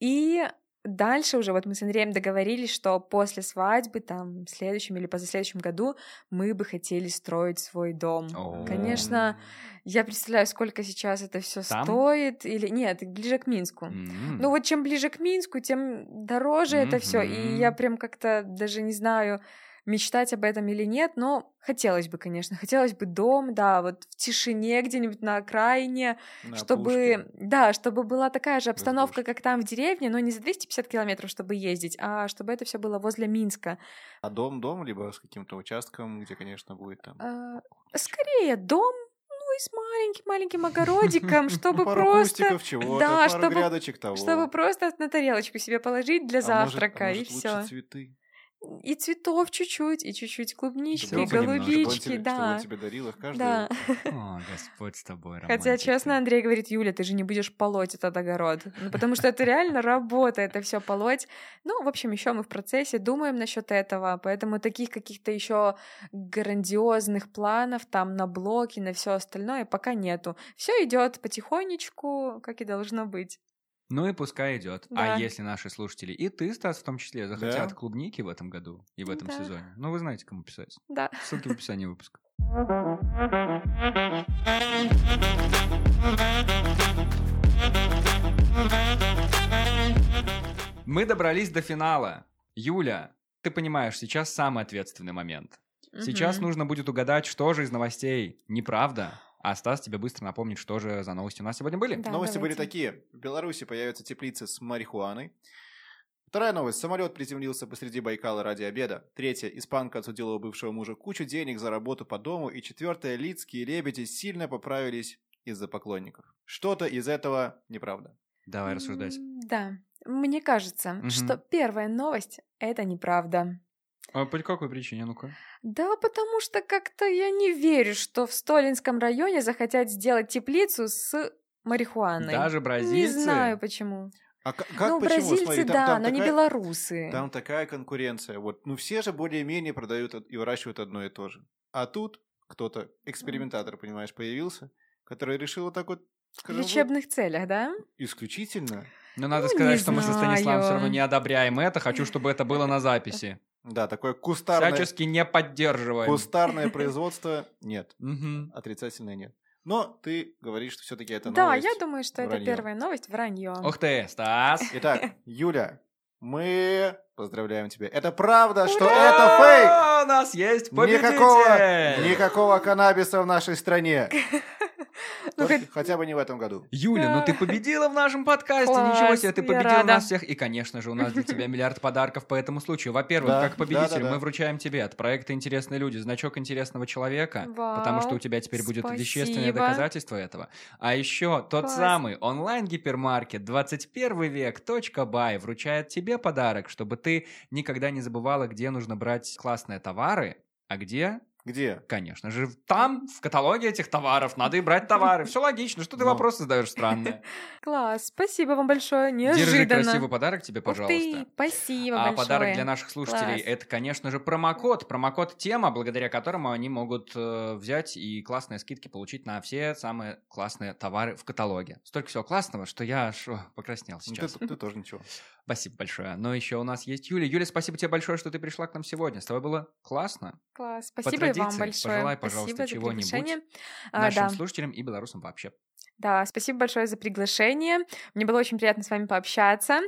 И дальше уже вот мы с Андреем договорились, что после свадьбы, там, в следующем или позаследующем году мы бы хотели строить свой дом. Конечно, я представляю, сколько сейчас это все стоит. Или нет, ближе к Минску. Mm-hmm. Ну вот чем ближе к Минску, тем дороже mm-hmm. это все. И я прям как-то даже не знаю мечтать об этом или нет, но хотелось бы, конечно, хотелось бы дом, да, вот в тишине где-нибудь на окраине, на чтобы, пушке. да, чтобы была такая же обстановка, как там в деревне, но не за 250 километров, чтобы ездить, а чтобы это все было возле Минска. А дом-дом, либо с каким-то участком, где, конечно, будет там... А, скорее дом, ну и с маленьким-маленьким огородиком, чтобы просто... чего да, чтобы, чтобы просто на тарелочку себе положить для а завтрака, может, а может, и все. цветы? И цветов чуть-чуть, и чуть-чуть клубнички, и голубички, да. Чтобы тебе дарил их каждый. Да. О, Господь с тобой, романтика. Хотя, честно, Андрей говорит, Юля, ты же не будешь полоть этот огород. Ну, потому что это реально работа, это все полоть. Ну, в общем, еще мы в процессе думаем насчет этого, поэтому таких каких-то еще грандиозных планов там на блоки, на все остальное пока нету. Все идет потихонечку, как и должно быть. Ну и пускай идет. А да. А если наши слушатели, и ты, Стас, в том числе, захотят да. клубники в этом году и в этом да. сезоне, ну вы знаете, кому писать. Да. Ссылки в описании выпуска. Мы добрались до финала. Юля, ты понимаешь, сейчас самый ответственный момент. Сейчас нужно будет угадать, что же из новостей неправда, а Стас тебе быстро напомнит, что же за новости у нас сегодня были. Да, новости давайте. были такие. В Беларуси появятся теплицы с марихуаной. Вторая новость. Самолет приземлился посреди Байкала ради обеда. Третья. Испанка отсудила у бывшего мужа кучу денег за работу по дому. И четвертая. Лицкие лебеди сильно поправились из-за поклонников. Что-то из этого неправда. Давай рассуждать. Да. Мне кажется, угу. что первая новость — это неправда. А по какой причине, ну-ка? Да, потому что как-то я не верю, что в Столинском районе захотят сделать теплицу с марихуаной. Даже бразильцы? Не знаю почему. А как, ну, почему? бразильцы, Смотри, там, да, там но такая, не белорусы. Там такая конкуренция. Вот, ну, все же более-менее продают и выращивают одно и то же. А тут кто-то, экспериментатор, понимаешь, появился, который решил вот так вот... Скажем, в лечебных вот, целях, да? Исключительно. Но надо ну, сказать, что знаю. мы со Станиславом все равно не одобряем это. Хочу, чтобы это было на записи. Да, такое кустарное... Всячески не поддерживаем. Кустарное производство нет. Отрицательное нет. Но ты говоришь, что все-таки это новость. Да, я думаю, что вранье. это первая новость вранье. Ух ты, Стас! Итак, Юля, Мы поздравляем тебя. Это правда, что это фейк! У нас есть победитель! Никакого, никакого каннабиса в нашей стране. Ну, хоть... Хотя бы не в этом году. Юля, ну ты победила в нашем подкасте, Класс, ничего себе, ты победила нас всех. И, конечно же, у нас для тебя миллиард подарков по этому случаю. Во-первых, да, как победитель, да, да, мы вручаем тебе от проекта «Интересные люди» значок интересного человека, Вау, потому что у тебя теперь будет спасибо. вещественное доказательство этого. А еще тот Класс. самый онлайн-гипермаркет 21 век .бай вручает тебе подарок, чтобы ты никогда не забывала, где нужно брать классные товары, а где где? Конечно же, там, в каталоге этих товаров, надо и брать товары. Все логично, что ты Но. вопросы задаешь странные. Класс, спасибо вам большое, неожиданно. Держи красивый подарок тебе, пожалуйста. ты, спасибо а большое. А подарок для наших слушателей, это, конечно же, промокод. Промокод тема, благодаря которому они могут э, взять и классные скидки получить на все самые классные товары в каталоге. Столько всего классного, что я аж о, покраснел ну, сейчас. Ты, ты тоже ничего. Спасибо большое. Но еще у нас есть Юля. Юля, спасибо тебе большое, что ты пришла к нам сегодня. С тобой было классно. Класс. Спасибо и вам большое. Пожелай, пожалуйста, чего-нибудь а, нашим да. слушателям и белорусам вообще. Да, спасибо большое за приглашение. Мне было очень приятно с вами пообщаться.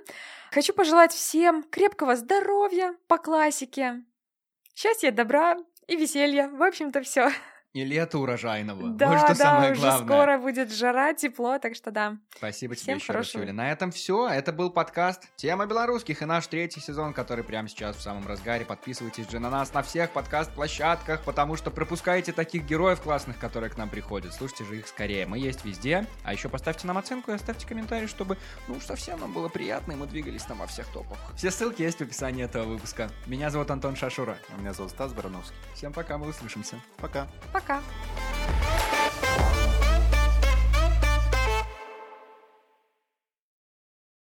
Хочу пожелать всем крепкого здоровья по классике, счастья, добра и веселья. В общем-то, все и лето урожайного. Да, вот что да, самое уже главное. скоро будет жара, тепло, так что да. Спасибо Всем тебе еще хорошего. раз, Юля. На этом все. Это был подкаст «Тема белорусских» и наш третий сезон, который прямо сейчас в самом разгаре. Подписывайтесь же на нас на всех подкаст-площадках, потому что пропускаете таких героев классных, которые к нам приходят. Слушайте же их скорее. Мы есть везде. А еще поставьте нам оценку и оставьте комментарий, чтобы, ну уж совсем нам было приятно, и мы двигались там во всех топах. Все ссылки есть в описании этого выпуска. Меня зовут Антон Шашура. А меня зовут Стас Барановский. Всем пока, мы услышимся. Пока. Пока. cá.